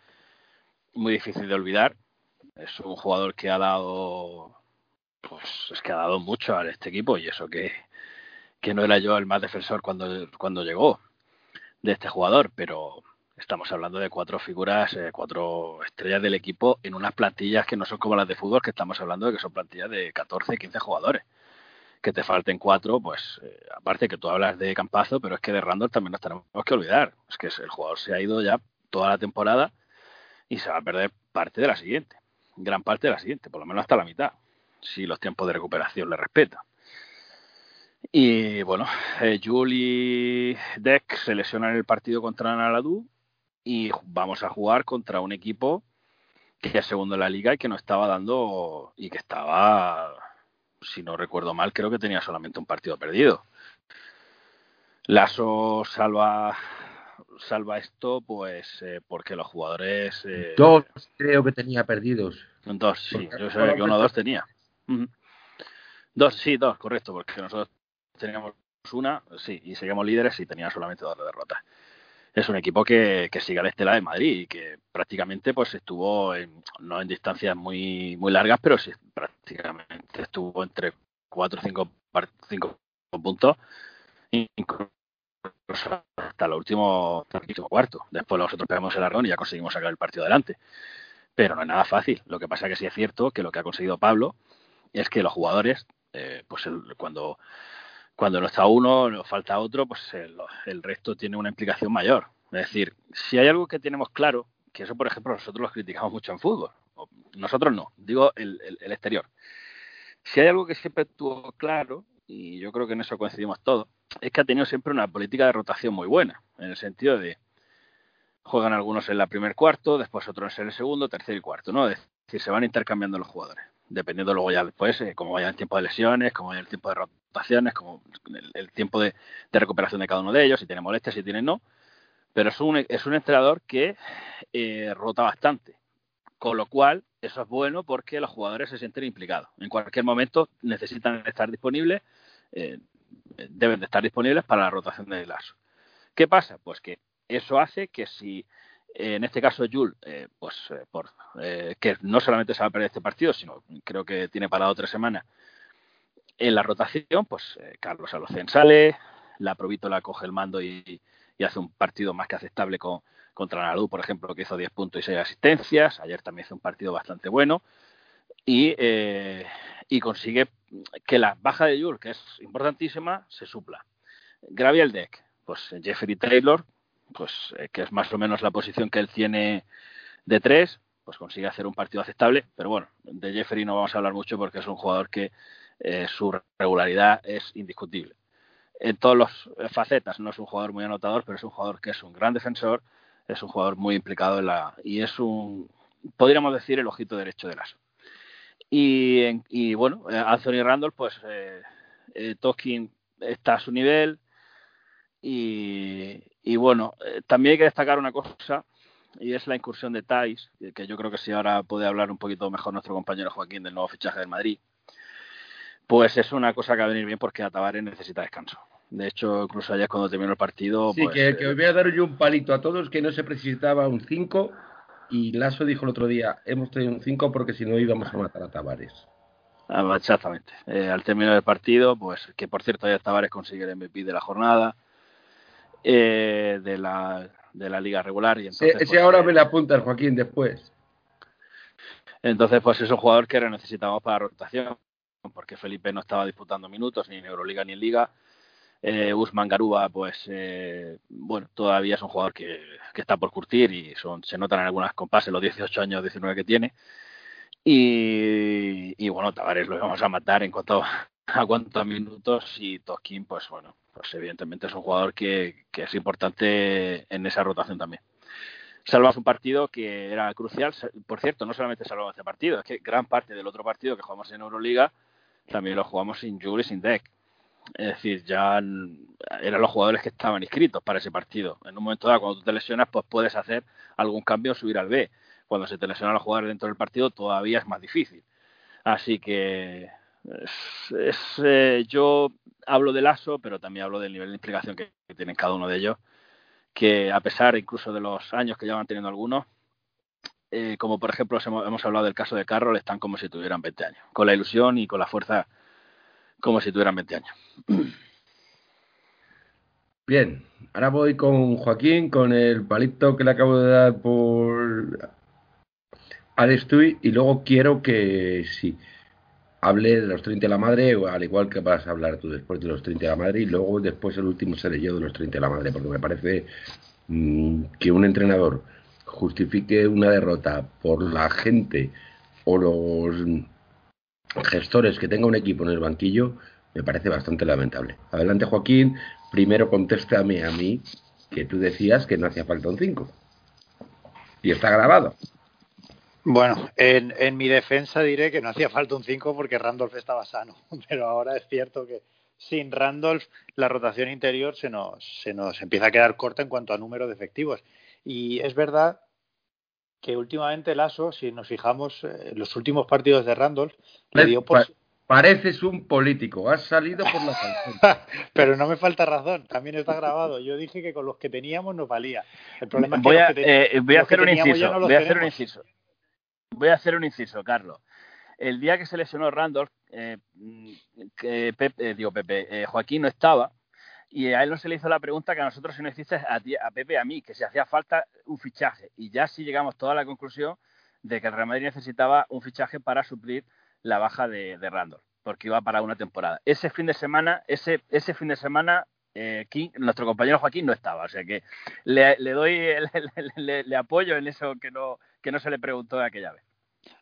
D: muy difícil de olvidar. Es un jugador que ha dado, pues es que ha dado mucho a este equipo y eso que, que no era yo el más defensor cuando, cuando llegó de este jugador, pero Estamos hablando de cuatro figuras, eh, cuatro estrellas del equipo en unas plantillas que no son como las de fútbol, que estamos hablando de que son plantillas de 14, 15 jugadores. Que te falten cuatro, pues eh, aparte que tú hablas de Campazo, pero es que de Randall también nos tenemos que olvidar. Es que el jugador se ha ido ya toda la temporada y se va a perder parte de la siguiente, gran parte de la siguiente, por lo menos hasta la mitad, si los tiempos de recuperación le respetan. Y bueno, eh, Julie Deck se lesiona en el partido contra Naladú y vamos a jugar contra un equipo que es segundo en la liga y que no estaba dando y que estaba, si no recuerdo mal, creo que tenía solamente un partido perdido. Lasso salva salva esto pues eh, porque los jugadores eh,
C: dos creo que tenía perdidos.
D: Dos sí yo sé que uno o dos tenía. Dos sí dos correcto porque nosotros teníamos una sí y seguimos líderes y tenía solamente dos derrotas. Es un equipo que, sigue a la estela de Madrid y que prácticamente pues estuvo en, no en distancias muy muy largas, pero sí prácticamente estuvo entre 4 o 5, cinco puntos, incluso hasta el último, cuarto. Después nosotros pegamos el arrón y ya conseguimos sacar el partido adelante. Pero no es nada fácil. Lo que pasa es que sí es cierto que lo que ha conseguido Pablo es que los jugadores, eh, pues cuando cuando no está uno, nos falta otro, pues el, resto tiene una implicación mayor. Es decir, si hay algo que tenemos claro, que eso, por ejemplo, nosotros lo criticamos mucho en fútbol, nosotros no, digo el, exterior. Si hay algo que siempre tuvo claro, y yo creo que en eso coincidimos todos, es que ha tenido siempre una política de rotación muy buena, en el sentido de juegan algunos en la primer cuarto, después otros en el segundo, tercer y cuarto, ¿no? Es decir, se van intercambiando los jugadores dependiendo luego ya después, eh, cómo vaya el tiempo de lesiones, cómo vaya el tiempo de rotaciones, como el, tiempo de, recuperación de cada uno de ellos, si tiene molestias, si tiene no. Pero es un, es un entrenador que eh, rota bastante, con lo cual eso es bueno porque los jugadores se sienten implicados. En cualquier momento necesitan estar disponibles, eh, deben de estar disponibles para la rotación del lazo. ¿Qué pasa? Pues que eso hace que si en este caso, Jules, eh, pues eh, por, eh, que no solamente se va a perder este partido, sino creo que tiene parado tres semanas. En la rotación, pues Carlos Alocen sale, la Provítola coge el mando y, hace un partido más que aceptable con, contra Nalú, por ejemplo, que hizo 10 puntos y 6 asistencias. Ayer también hizo un partido bastante bueno. Y, y consigue que la baja de Jules, que es importantísima, se supla. Deck, pues Jeffrey Taylor, pues eh, que es más o menos la posición que él tiene de tres, pues consigue hacer un partido aceptable, pero bueno, de Jeffrey no vamos a hablar mucho porque es un jugador que eh, su regularidad es indiscutible. En todas las facetas no es un jugador muy anotador, pero es un jugador que es un gran defensor, es un jugador muy implicado en la y es un podríamos decir el ojito derecho de lazo. Y, y bueno, eh, Anthony Randall, pues eh, eh, Toskin está a su nivel. Y, y bueno, eh, también hay que destacar una cosa, y es la incursión de Thais, que yo creo que si ahora puede hablar un poquito mejor nuestro compañero Joaquín del nuevo fichaje del Madrid. Pues es una cosa que va a venir bien porque Tavares necesita descanso. De hecho, incluso ayer cuando terminó el partido.
C: Sí,
D: pues,
C: que, que os voy a dar yo un palito a todos que no se necesitaba un 5 y Lasso dijo el otro día, hemos tenido un 5 porque si no íbamos a matar a Tavares.
D: Ah, Exactamente. Eh, al término del partido, pues que por cierto ya Tavares consigue el MVP de la jornada, eh, de, la, de la liga regular. Y entonces,
C: ese
D: pues,
C: ahora
D: eh,
C: me la apunta el Joaquín después.
D: Entonces, pues es un jugador que necesitamos para rotación, porque Felipe no estaba disputando minutos ni en Euroliga ni en Liga. Eh, Usman Garuba, pues eh, bueno, todavía es un jugador que, que está por curtir y son, se notan en algunas compases los 18 años, 19 que tiene. Y, y bueno, Tavares lo vamos a matar en cuanto a cuántos minutos y Toskin, pues bueno, pues evidentemente es un jugador que, que es importante en esa rotación también salvamos un partido que era crucial. Por cierto, no solamente salvamos este partido, es que gran parte del otro partido que jugamos en Euroliga también lo jugamos sin Jules y sin Deck. Es decir, ya eran los jugadores que estaban inscritos para ese partido. En un momento dado, cuando tú te lesionas, pues puedes hacer algún cambio o subir al B. Cuando se te lesionan los jugadores dentro del partido, todavía es más difícil. Así que eh, yo hablo del ASO, pero también hablo del nivel de implicación que, que tienen cada uno de ellos que a pesar incluso de los años que llevan teniendo algunos, eh, como por ejemplo hemos, hemos, hablado del caso de Carroll, están como si tuvieran 20 años, con la ilusión y con la fuerza como si tuvieran 20 años.
C: Bien, ahora voy con Joaquín, con el palito que le acabo de dar por Alex Tui, y luego quiero que sí hable de los 30 de la madre, al igual que vas a hablar tú después de los 30 de la madre, y luego después el último seré yo de los 30 de la madre, porque me parece mmm, que un entrenador justifique una derrota por la gente o los gestores que tenga un equipo en el banquillo, me parece bastante lamentable. Adelante, Joaquín. Primero contéstame a mí que tú decías que no hacía falta un 5. Y está grabado.
E: Bueno, en, en, mi defensa diré que no hacía falta un 5 porque Randolph estaba sano, pero ahora es cierto que sin Randolph la rotación interior se nos, se nos empieza a quedar corta en cuanto a número de efectivos. Y es verdad que últimamente el ASO, si nos fijamos en los últimos partidos de Randolph, le dio por...
C: Pareces un político, has salido por la.
E: Pero no me falta razón, también está grabado. Yo dije que con los que teníamos nos valía. El problema es que
D: voy a,
E: los que, ten...
D: eh, voy a
E: los que
D: hacer un inciso,
E: no
D: voy a hacer un inciso. Voy a hacer un inciso, Carlos. El día que se lesionó Randolph, eh, que Pepe, eh, digo Pepe, eh, Joaquín no estaba y a él no se le hizo la pregunta que a nosotros se nos hiciste a, ti, a Pepe y a mí, que si hacía falta un fichaje. Y ya sí llegamos toda a la conclusión de que el Real Madrid necesitaba un fichaje para suplir la baja de, de Randolph, porque iba para una temporada. Ese fin de semana, ese, ese fin de semana eh, aquí nuestro compañero Joaquín no estaba, o sea que le, le doy, le, le, le, apoyo en eso que no, que no se le preguntó de aquella vez.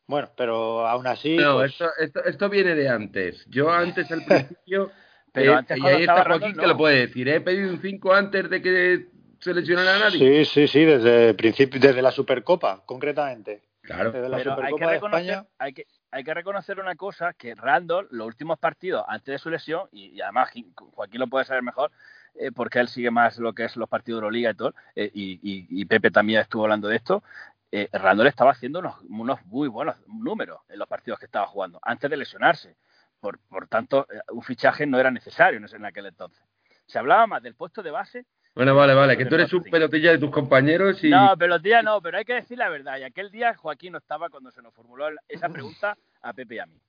E: Bueno, pero aún así.
C: No,
E: pues...
C: esto, esto, esto, viene de antes. Yo antes, al principio.
D: Pero
C: eh,
D: antes
C: y ahí está Joaquín que lo puede decir. He pedido un 5 antes de que se lesionara a nadie.
E: Sí, sí, sí, desde principio, desde la Supercopa, concretamente.
C: Claro.
E: Desde la
D: pero hay
E: Supercopa
D: que,
E: de
D: reconocer,
E: España.
D: hay, que, hay que reconocer una cosa, que Randall, los últimos partidos antes de su lesión, y, y además Joaquín lo puede saber mejor, eh, porque él sigue más lo que es los partidos de Euroliga y todo, eh, y, y, y, Pepe también estuvo hablando de esto, eh, Randall estaba haciendo unos, unos, muy buenos números en los partidos que estaba jugando, antes de lesionarse. Por, por tanto, eh, un fichaje no era necesario en aquel entonces. Se hablaba más del puesto de base
C: bueno, vale, vale, que tú eres un pelotilla de tus compañeros y...
D: No, pelotilla no, pero hay que decir la verdad. Y aquel día Joaquín no estaba cuando se nos formuló esa pregunta a Pepe y a mí.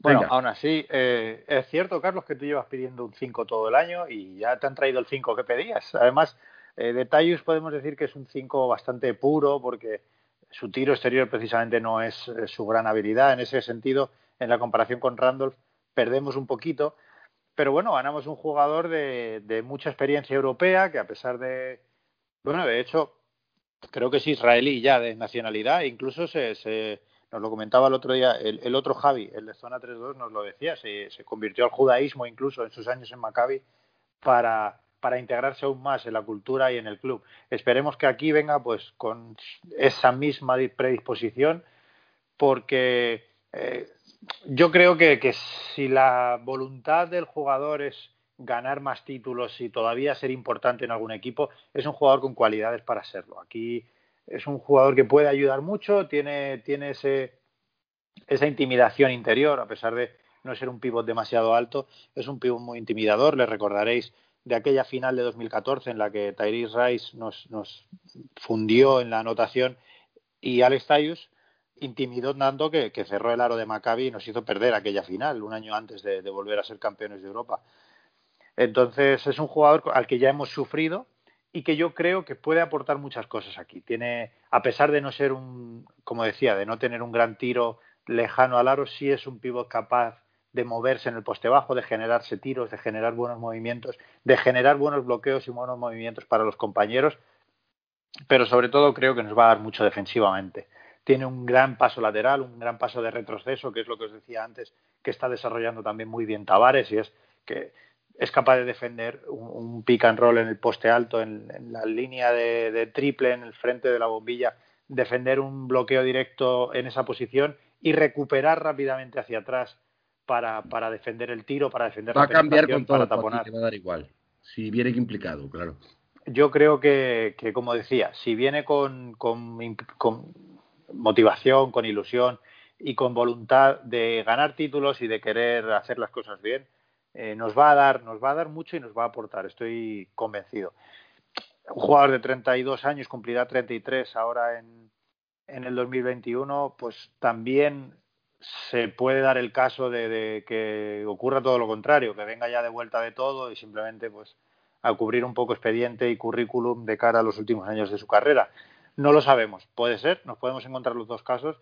E: Bueno, Venga. aún así, eh, es cierto, Carlos, que tú llevas pidiendo un 5 todo el año y ya te han traído el 5 que pedías. Además, eh, de Tayus podemos decir que es un 5 bastante puro porque su tiro exterior precisamente no es, es su gran habilidad. En ese sentido, en la comparación con Randolph, perdemos un poquito pero bueno, ganamos un jugador de, de, mucha experiencia europea que a pesar de, bueno, de hecho, creo que es israelí ya de nacionalidad, incluso se, nos lo comentaba el otro día, el, otro Javi, el de Zona 3-2, nos lo decía, se, se, convirtió al judaísmo incluso en sus años en Maccabi para, para integrarse aún más en la cultura y en el club. Esperemos que aquí venga pues con esa misma predisposición, porque eh, yo creo que, si la voluntad del jugador es ganar más títulos y todavía ser importante en algún equipo, es un jugador con cualidades para serlo. Aquí es un jugador que puede ayudar mucho, tiene, tiene ese, esa intimidación interior, a pesar de no ser un pivot demasiado alto, es un pivot muy intimidador. Le recordaréis de aquella final de 2014 en la que Tyrese Rice nos, nos fundió en la anotación y Alex Tayus intimidó tanto que, que, cerró el aro de Maccabi y nos hizo perder aquella final un año antes de, volver a ser campeones de Europa. Entonces es un jugador al que ya hemos sufrido y que yo creo que puede aportar muchas cosas aquí. Tiene, a pesar de no ser un, como decía, de no tener un gran tiro lejano al aro, sí es un pivot capaz de moverse en el poste bajo, de generarse tiros, de generar buenos movimientos, de generar buenos bloqueos y buenos movimientos para los compañeros, pero sobre todo creo que nos va a dar mucho defensivamente. Tiene un gran paso lateral, un gran paso de retroceso, que es lo que os decía antes, que está desarrollando también muy bien Tavares, y es que es capaz de defender un, un, pick and roll en el poste alto, en, en la línea de, de, triple, en el frente de la bombilla, defender un bloqueo directo en esa posición y recuperar rápidamente hacia atrás para, para defender el tiro, para defender
C: va
E: la
C: a cambiar con todo,
E: para taponar.
C: Va a dar igual, si viene implicado, claro.
E: Yo creo que, que como decía, si viene con, con, con motivación, con ilusión y con voluntad de ganar títulos y de querer hacer las cosas bien, eh, nos va a dar nos va a dar mucho y nos va a aportar estoy convencido. Un jugador de 32 años cumplirá 33 ahora en, en el 2021 pues también se puede dar el caso de, de, que ocurra todo lo contrario que venga ya de vuelta de todo y simplemente pues a cubrir un poco expediente y currículum de cara a los últimos años de su carrera no lo sabemos puede ser nos podemos encontrar los dos casos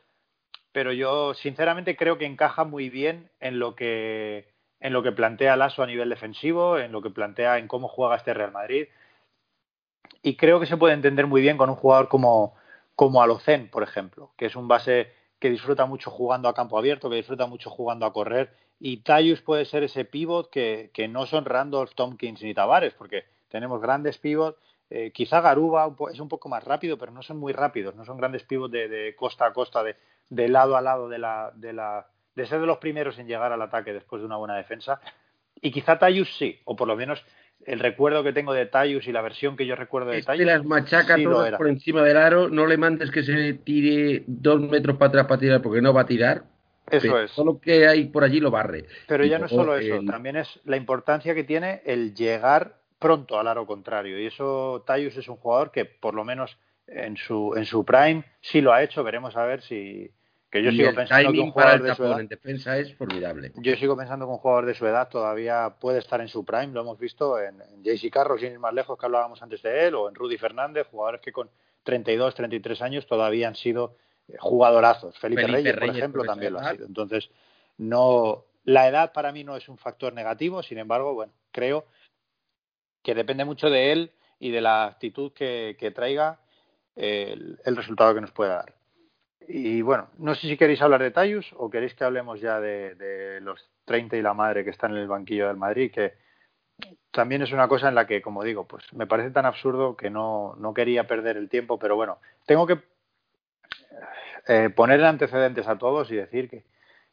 E: pero yo sinceramente creo que encaja muy bien en lo que en lo que plantea Lasso a nivel defensivo, en lo que plantea en cómo juega este Real Madrid. Y creo que se puede entender muy bien con un jugador como, como Alocen, por ejemplo, que es un base que disfruta mucho jugando a campo abierto, que disfruta mucho jugando a correr. Y Tayus puede ser ese pivot que, que no son Randolph, Tompkins ni Tavares, porque tenemos grandes pivots. Eh, quizá Garuba es un poco más rápido, pero no son muy rápidos, no son grandes pivots de, de costa a costa, de, de lado a lado de la, de la, de ser de los primeros en llegar al ataque después de una buena defensa. Y quizá Tayus sí, o por lo menos el recuerdo que tengo de Tayus y la versión que yo recuerdo de
C: este
E: Tayus.
C: las machaca
E: sí
C: todas por encima del aro, no le mandes que se tire dos metros para atrás para tirar porque no va a tirar.
E: Eso
C: pero
E: es.
C: Todo lo que hay por allí lo barre.
E: Pero
C: Y
E: ya no es solo eso, también es la importancia que tiene el llegar pronto al aro contrario. Y eso Tayus es un jugador que por lo menos en su, en su prime sí lo ha hecho. Veremos a ver si. Que yo
C: y
E: sigo pensando que un jugador de su edad.
C: en defensa es formidable.
E: Yo sigo pensando que un jugador de su edad todavía puede estar en su prime, lo hemos visto en, en JC Carroll, sin ir más lejos que hablábamos antes de él, o en Rudy Fernández, jugadores que con 32, 33 años todavía han sido eh, jugadorazos. Felipe,
C: Felipe
E: Reyes, por ejemplo,
C: por
E: también lo ha sido. Entonces, no, la edad para mí no es un factor negativo, sin embargo, bueno, creo que depende mucho de él y de la actitud que, traiga el, resultado que nos pueda dar. Y bueno, no sé si queréis hablar de Tayus o queréis que hablemos ya de, los 30 y la madre que están en el banquillo del Madrid, que también es una cosa en la que, como digo, pues me parece tan absurdo que no, no quería perder el tiempo, pero bueno, tengo que eh, poner antecedentes a todos y decir que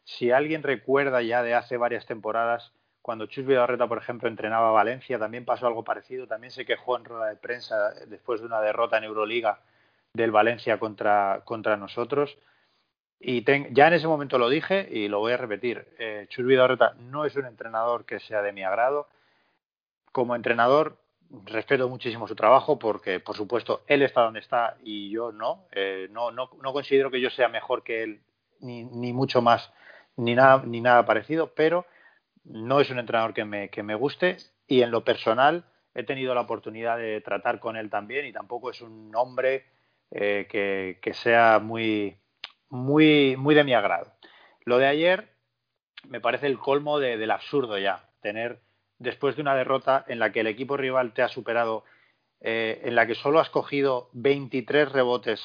E: si alguien recuerda ya de hace varias temporadas, cuando Chus Vidorreta, por ejemplo, entrenaba a Valencia, también pasó algo parecido, también se quejó en rueda de prensa después de una derrota en Euroliga del Valencia contra, contra nosotros. Y ten, ya en ese momento lo dije y lo voy a repetir. Eh, Chus Vidorreta no es un entrenador que sea de mi agrado. Como entrenador, respeto muchísimo su trabajo porque, por supuesto, él está donde está y yo no. Eh, no, no, no considero que yo sea mejor que él, ni, ni mucho más, ni nada, ni nada parecido, pero no es un entrenador que me, que me guste y en lo personal he tenido la oportunidad de tratar con él también y tampoco es un hombre eh, que, que, sea muy, muy, muy de mi agrado. Lo de ayer me parece el colmo de, del absurdo ya, tener después de una derrota en la que el equipo rival te ha superado eh, en la que solo has cogido 23 rebotes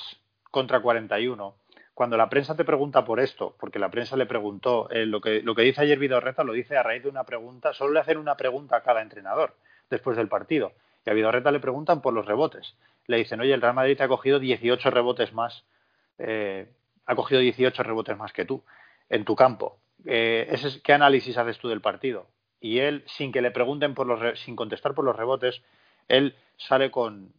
E: contra 41, cuando la prensa te pregunta por esto, porque la prensa le preguntó, eh, lo, que, lo que dice ayer Vidorreta lo dice a raíz de una pregunta, solo le hacen una pregunta a cada entrenador después del partido. Y a Vidorreta le preguntan por los rebotes. Le dicen, oye, el Real Madrid ha cogido 18 rebotes más, eh, ha cogido 18 rebotes más que tú en tu campo. Eh, ¿Qué análisis haces tú del partido? Y él, sin que le pregunten por los, sin contestar por los rebotes, él sale con,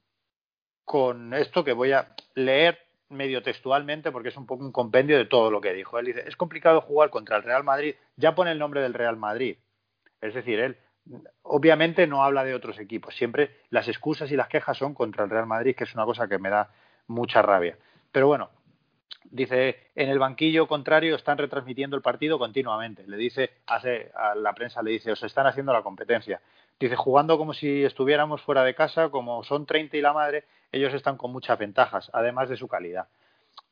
E: con esto que voy a leer medio textualmente porque es un poco un compendio de todo lo que dijo. Él dice, es complicado jugar contra el Real Madrid, ya pone el nombre del Real Madrid. Es decir, él obviamente no habla de otros equipos, siempre las excusas y las quejas son contra el Real Madrid, que es una cosa que me da mucha rabia. Pero bueno, dice, en el banquillo contrario están retransmitiendo el partido continuamente. Le dice, hace, a la prensa le dice, os están haciendo la competencia. Dice, jugando como si estuviéramos fuera de casa, como son 30 y la madre, ellos están con muchas ventajas, además de su calidad.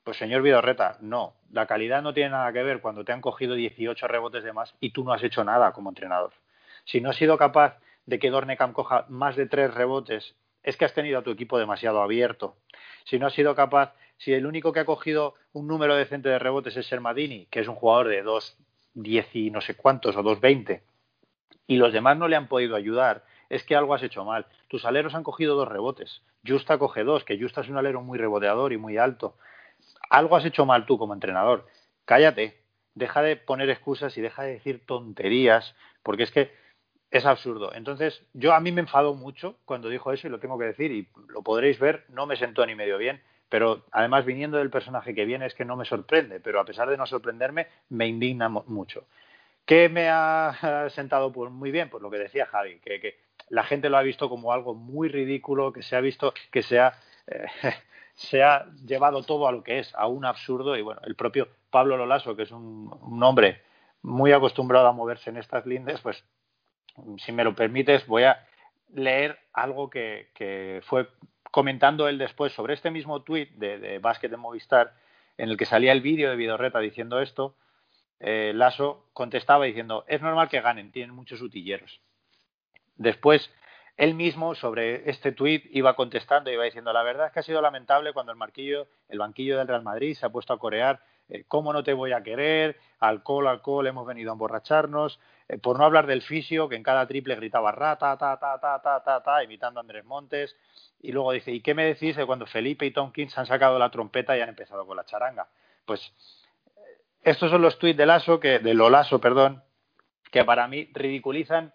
E: Pues señor Vidorreta, no, la calidad no tiene nada que ver cuando te han cogido 18 rebotes de más y tú no has hecho nada como entrenador. Si no has sido capaz de que Dornecam coja más de tres rebotes, es que has tenido a tu equipo demasiado abierto. Si no has sido capaz, si el único que ha cogido un número decente de rebotes es Sermadini, que es un jugador de 2.10 y no sé cuántos o 2.20, y los demás no le han podido ayudar, es que algo has hecho mal. Tus aleros han cogido dos rebotes. Justa coge dos, que Justa es un alero muy reboteador y muy alto. Algo has hecho mal tú como entrenador. Cállate. Deja de poner excusas y deja de decir tonterías, porque es que es absurdo. Entonces, yo a mí me enfadó mucho cuando dijo eso y lo tengo que decir y lo podréis ver, no me sentó ni medio bien, pero además viniendo del personaje que viene es que no me sorprende, pero a pesar de no sorprenderme, me indigna mucho. ¿Qué me ha sentado pues muy bien? Pues lo que decía Javi, que, la gente lo ha visto como algo muy ridículo, que se ha visto que se ha, eh, se ha llevado todo a lo que es, a un absurdo. Y bueno, el propio Pablo Lolaso, que es un, hombre muy acostumbrado a moverse en estas lindes, pues si me lo permites, voy a leer algo que, fue comentando él después sobre este mismo tuit de, de Básquet de Movistar, en el que salía el vídeo de Vidorreta diciendo esto eh, contestaba diciendo, es normal que ganen, tienen muchos utilleros. Después, él mismo sobre este tuit iba contestando, iba diciendo, la verdad es que ha sido lamentable cuando el marquillo, el banquillo del Real Madrid se ha puesto a corear, eh, ¿cómo no te voy a querer? Alcohol, alcohol, hemos venido a emborracharnos. Eh, por no hablar del fisio, que en cada triple gritaba rata, ta, ta, ta, ta, ta, ta, imitando a Andrés Montes. Y luego dice, ¿y qué me decís de cuando Felipe y Tompkins han sacado la trompeta y han empezado con la charanga? Pues estos son los tuits de Lasso, que, de Lolaso, perdón, que para mí ridiculizan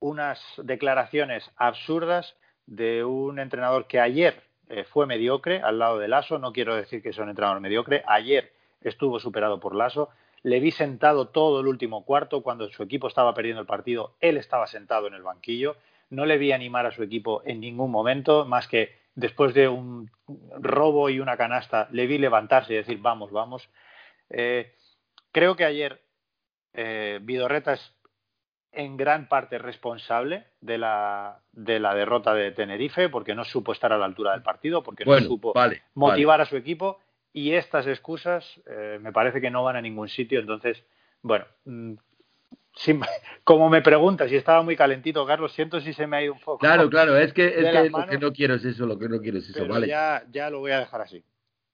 E: unas declaraciones absurdas de un entrenador que ayer eh, fue mediocre al lado de Lasso. No quiero decir que es un entrenador mediocre. Ayer estuvo superado por Lasso. Le vi sentado todo el último cuarto cuando su equipo estaba perdiendo el partido. Él estaba sentado en el banquillo. No le vi animar a su equipo en ningún momento, más que después de un robo y una canasta, le vi levantarse y decir, vamos, vamos. Eh, creo que ayer eh, es en gran parte responsable de la, de la derrota de Tenerife porque no supo estar a la altura del partido, porque no supo motivar a su equipo y estas excusas eh, me parece que no van a ningún sitio. Entonces, bueno, mm, como me preguntas si estaba muy calentito, Carlos, siento si se me ha ido un poco.
C: Claro, claro, es que, es que lo que no quiero es eso, lo que no quiero es eso, vale.
E: Ya, ya lo voy a dejar así.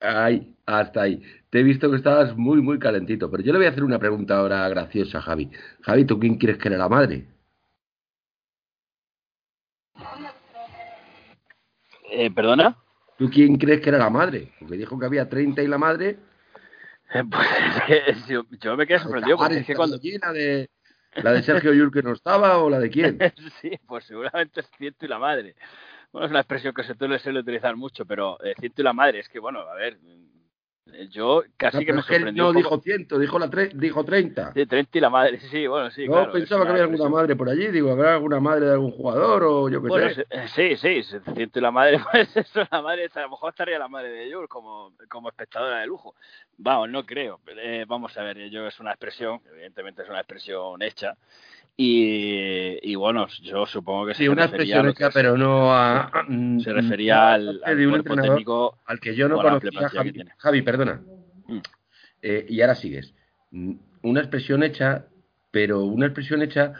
C: Ahí, hasta ahí. Te he visto que estabas muy, muy calentito. Pero yo le voy a hacer una pregunta ahora graciosa, Javi. Javi, ¿tú quién crees que era la madre?
D: Eh, ¿Perdona?
C: ¿Tú quién crees que era la madre? Porque dijo que había 30 y la madre.
D: Eh, pues es que yo, me quedé sorprendido. Porque es que cuando...
C: la, de, ¿La de Sergio Yul que no estaba o la de quién?
D: sí, pues seguramente es cierto y la madre. Bueno, es una expresión que se suele utilizar mucho, pero eh, ciento y la madre, es que, bueno, a ver, eh, yo casi que me sorprendió.
C: No dijo ciento, dijo, la dijo 30.
D: Sí, 30 y la madre, sí, sí, bueno, sí.
C: Yo pensaba que había alguna madre por allí, digo, ¿habrá alguna madre de algún jugador o yo qué
D: bueno,
C: sé?
D: Eh, sí, sí, ciento y la madre, pues eso, la madre, a lo mejor estaría la madre de Jules como, como espectadora de lujo. Vamos, no creo. vamos a ver, yo es una expresión, evidentemente es una expresión hecha y, bueno, yo supongo que
C: sí, una expresión hecha, pero no a.
D: Se refería al,
C: cuerpo técnico. Al que yo no conocía, Javi, Javi, perdona. Mm. Eh, y ahora sigues. Mm, una expresión hecha, pero una expresión hecha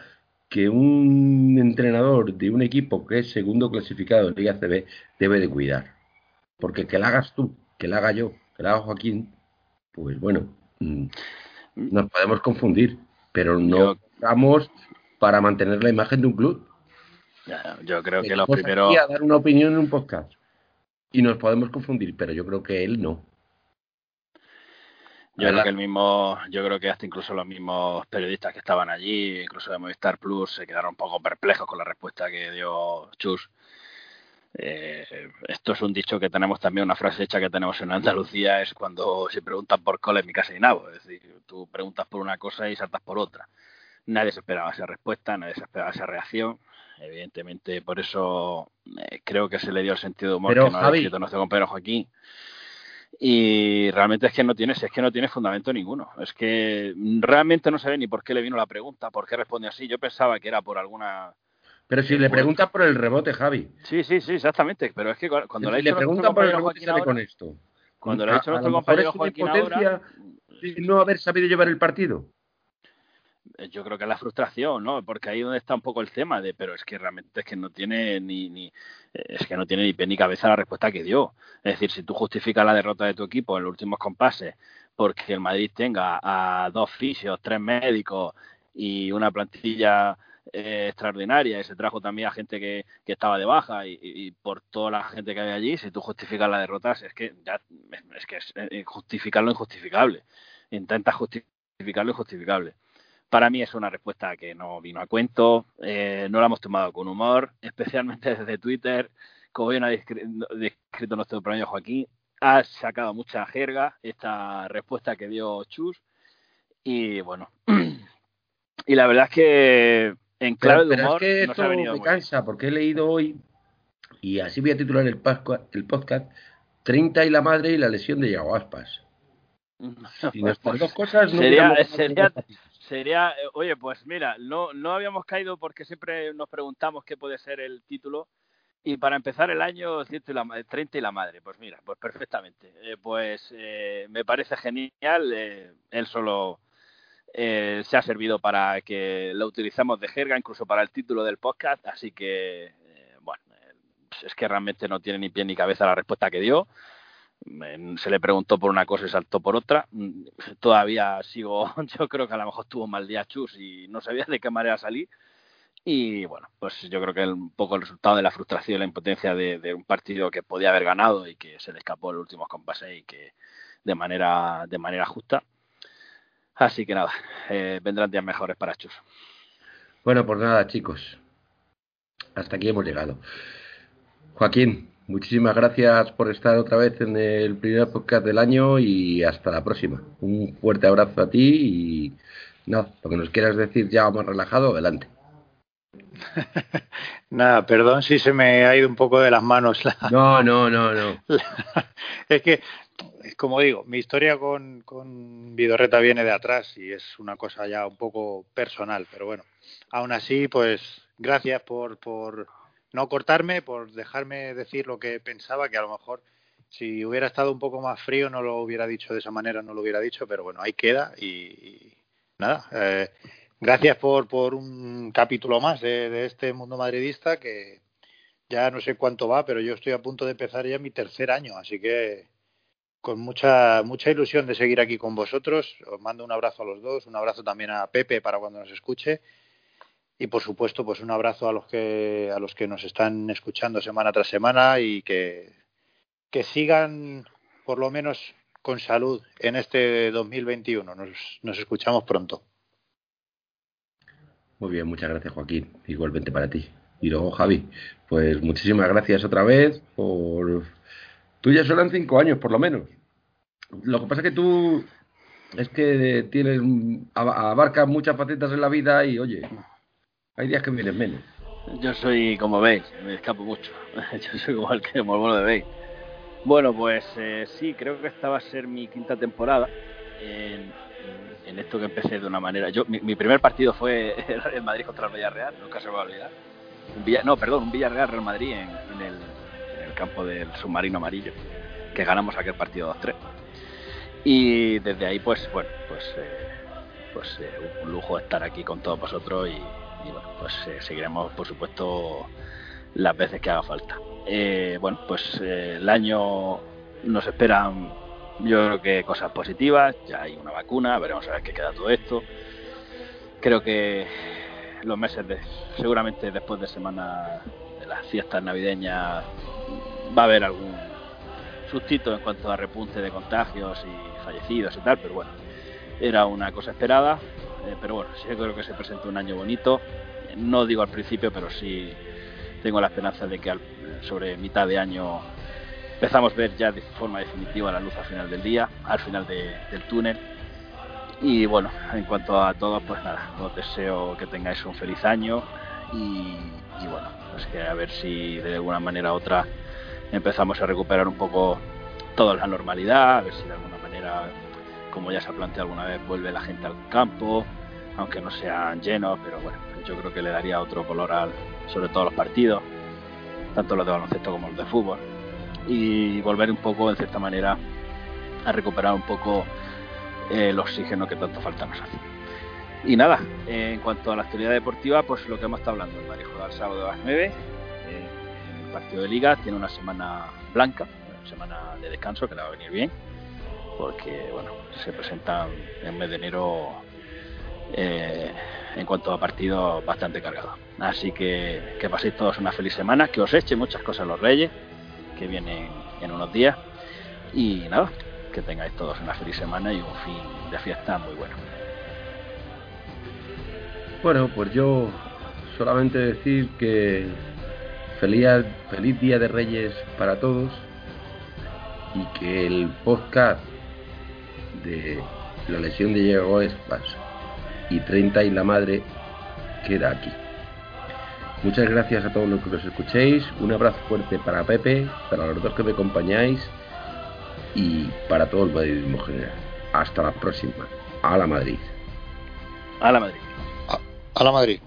C: que un entrenador de un equipo que es segundo clasificado en Liga CB debe de cuidar. Porque que la hagas tú, que la haga yo, que la haga Joaquín, pues bueno, mm, nos podemos confundir, pero no vamos para mantener la imagen de un club.
D: Yo creo que lo primero.
C: a dar una opinión en un podcast y nos podemos confundir, pero yo creo que él no.
D: Yo creo que el mismo, yo creo que hasta incluso los mismos periodistas que estaban allí, incluso de Movistar Plus, se quedaron un poco perplejos con la respuesta que dio Chus. Eh, esto es un dicho que tenemos también, una frase hecha que tenemos en Andalucía, es cuando se preguntan por coles, mi casa y nabo. Es decir, tú preguntas por una cosa y saltas por otra. Nadie se esperaba esa respuesta, nadie se esperaba esa reacción. Evidentemente, por eso eh, creo que se le dio el sentido de humor
C: Pero,
D: que ha
C: Javi-
D: escrito nuestro compañero Joaquín. Y realmente es que no tiene, es que no tiene fundamento ninguno. Es que realmente no se ve ni por qué le vino la pregunta, por qué responde así. Yo pensaba que era por alguna.
C: Pero si le
D: Por-
C: preguntas por el rebote, Javi.
D: Sí, sí, sí, exactamente. Pero es que cu- cuando le ha
C: si le preguntan por el rebote, sale
D: ahora,
C: con esto.
D: cuando le ha dicho
C: A- a
D: nuestro compañero Joaquín ahora,
C: de no haber sabido llevar el partido.
D: Eh, yo creo que es la frustración, ¿no? Porque ahí donde está un poco el tema de, pero es que realmente es que no tiene ni, ni eh, es que no tiene ni pie ni cabeza la respuesta que dio. Es decir, si tú justificas la derrota de tu equipo en los últimos compases porque el Madrid tenga a dos fisios, tres médicos y una plantilla eh, extraordinaria y se trajo también a gente que, que estaba de baja y, por toda la gente que hay allí, si tú justificas la derrota, es que ya es que es eh, justificar lo injustificable. Intentas justificar lo injustificable. Para mí es una respuesta que no vino a cuento, eh, no la hemos tomado con humor, especialmente desde Twitter, como bien ha descri- descrito nuestro compañero Joaquín, ha sacado mucha jerga esta respuesta que dio Chus. Y bueno, y la verdad es que en clave
C: Pero,
D: de
C: pero es
D: humor
C: que
D: no
C: esto
D: se ha venido
C: me cansa, porque he leído hoy, y así voy a titular el, podcast, 30 y la madre y la lesión de Yago Aspas. Si nuestras dos cosas no
D: Sería- sería- Sería, eh, oye, pues mira, no, no habíamos caído porque siempre nos preguntamos qué puede ser el título. Y para empezar el año 100 y la, ma- 30 y la madre, pues mira, pues perfectamente. Eh, pues eh, me parece genial. eh, él solo eh, se ha servido para que lo utilicemos de jerga, incluso para el título del podcast. Así que, eh, bueno, eh, es que realmente no tiene ni pie ni cabeza la respuesta que dio. Se le preguntó por una cosa y saltó por otra. Mm, Todavía sigo, yo creo que a lo mejor tuvo mal día Chus y no sabía de qué manera salir. Y bueno, pues yo creo que el- un poco el resultado de la frustración y la impotencia de, un partido que podía haber ganado y que se le escapó los últimos compases y que de manera, de manera justa. Así que nada, eh, vendrán días mejores para Chus.
C: Bueno, pues nada, chicos. Hasta aquí hemos llegado. Joaquín, muchísimas gracias por estar otra vez en el primer podcast del año y hasta la próxima. Un fuerte abrazo a ti y nada, lo que nos quieras decir ya más relajado, adelante.
E: Nada, perdón si se me ha ido un poco de las manos la,
C: No, no, no, no.
E: es que, como digo, mi historia con, con Vidorreta viene de atrás y es una cosa ya un poco personal, pero bueno, aún así, pues gracias por, por no cortarme, por dejarme decir lo que pensaba, que a lo mejor si hubiera estado un poco más frío no lo hubiera dicho de esa manera, no lo hubiera dicho, pero bueno, ahí queda y, nada. Eh, gracias por, por un capítulo más de, de este mundo madridista que ya no sé cuánto va, pero yo estoy a punto de empezar ya mi tercer año, así que con mucha mucha ilusión de seguir aquí con vosotros. Os mando un abrazo a los dos, un abrazo también a Pepe para cuando nos escuche y por supuesto pues un abrazo a los que a los que nos están escuchando semana tras semana y que que sigan por lo menos con salud en este 2021. Nos, nos escuchamos pronto.
C: Muy bien, muchas gracias Joaquín, igualmente para ti. Y luego Javi, pues muchísimas gracias otra vez por... Tú ya suenan cinco años por lo menos. Lo que pasa es que tú es que tienes abarcas muchas facetas en la vida y oye, hay días que vienen menos.
D: Yo soy, como veis, me escapo mucho. Yo soy el que como de veis. Bueno, pues eh, sí, creo que esta va a ser mi quinta temporada en, esto que empecé de una manera. Yo, mi, primer partido fue el Madrid contra el Villarreal, nunca se me va a olvidar. No, perdón, un Villarreal Real Madrid el, en el campo del submarino amarillo, que ganamos aquel partido 2-3. Y desde ahí, pues, bueno, pues, eh, pues eh, un lujo estar aquí con todos vosotros y, bueno, pues eh, seguiremos, por supuesto, las veces que haga falta. Eh, bueno, pues eh, el año nos esperan, yo creo que cosas positivas, ya hay una vacuna, veremos a ver qué queda todo esto. Creo que los meses, de, seguramente después de semana de las fiestas navideñas, va a haber algún sustito en cuanto a repunte de contagios y fallecidos y tal, pero bueno, era una cosa esperada, eh, pero bueno, sí creo que se presenta un año bonito, no digo al principio, pero sí tengo la esperanza de que al, sobre mitad de año empezamos a ver ya de forma definitiva la luz al final del día, al final de, del túnel. Y bueno, en cuanto a todo, pues nada, os deseo que tengáis un feliz año y, y bueno, pues que a ver si de alguna manera u otra empezamos a recuperar un poco toda la normalidad, a ver si de alguna manera, como ya se ha planteado alguna vez, vuelve la gente al campo, aunque no sean llenos, pero bueno, yo creo que le daría otro color al, sobre todo a los partidos, tanto los de baloncesto como los de fútbol, y volver un poco, en cierta manera, a recuperar un poco eh, el oxígeno que tanto falta nos hace. Y nada, eh, en cuanto a la actividad deportiva, pues lo que hemos estado hablando, el Madrid juega el sábado a las 9, eh, el partido de liga, tiene una semana blanca, una semana de descanso que le va a venir bien, porque bueno, se presentan en mes de enero eh, en cuanto a partidos bastante cargados. Así que que paséis todos una feliz semana, que os eche muchas cosas los Reyes, que vienen en unos días, y nada, que tengáis todos una feliz semana y un fin de fiesta muy bueno.
C: Bueno, pues yo solamente decir que feliz, feliz Día de Reyes para todos y que el podcast de la lesión de Diego Espas y 30 y la madre queda aquí. Muchas gracias a todos los que nos escuchéis, un abrazo fuerte para Pepe, para los dos que me acompañáis y para todo el madridismo general. Hasta la próxima. A la Madrid.
D: A la Madrid.
E: A la Madrid.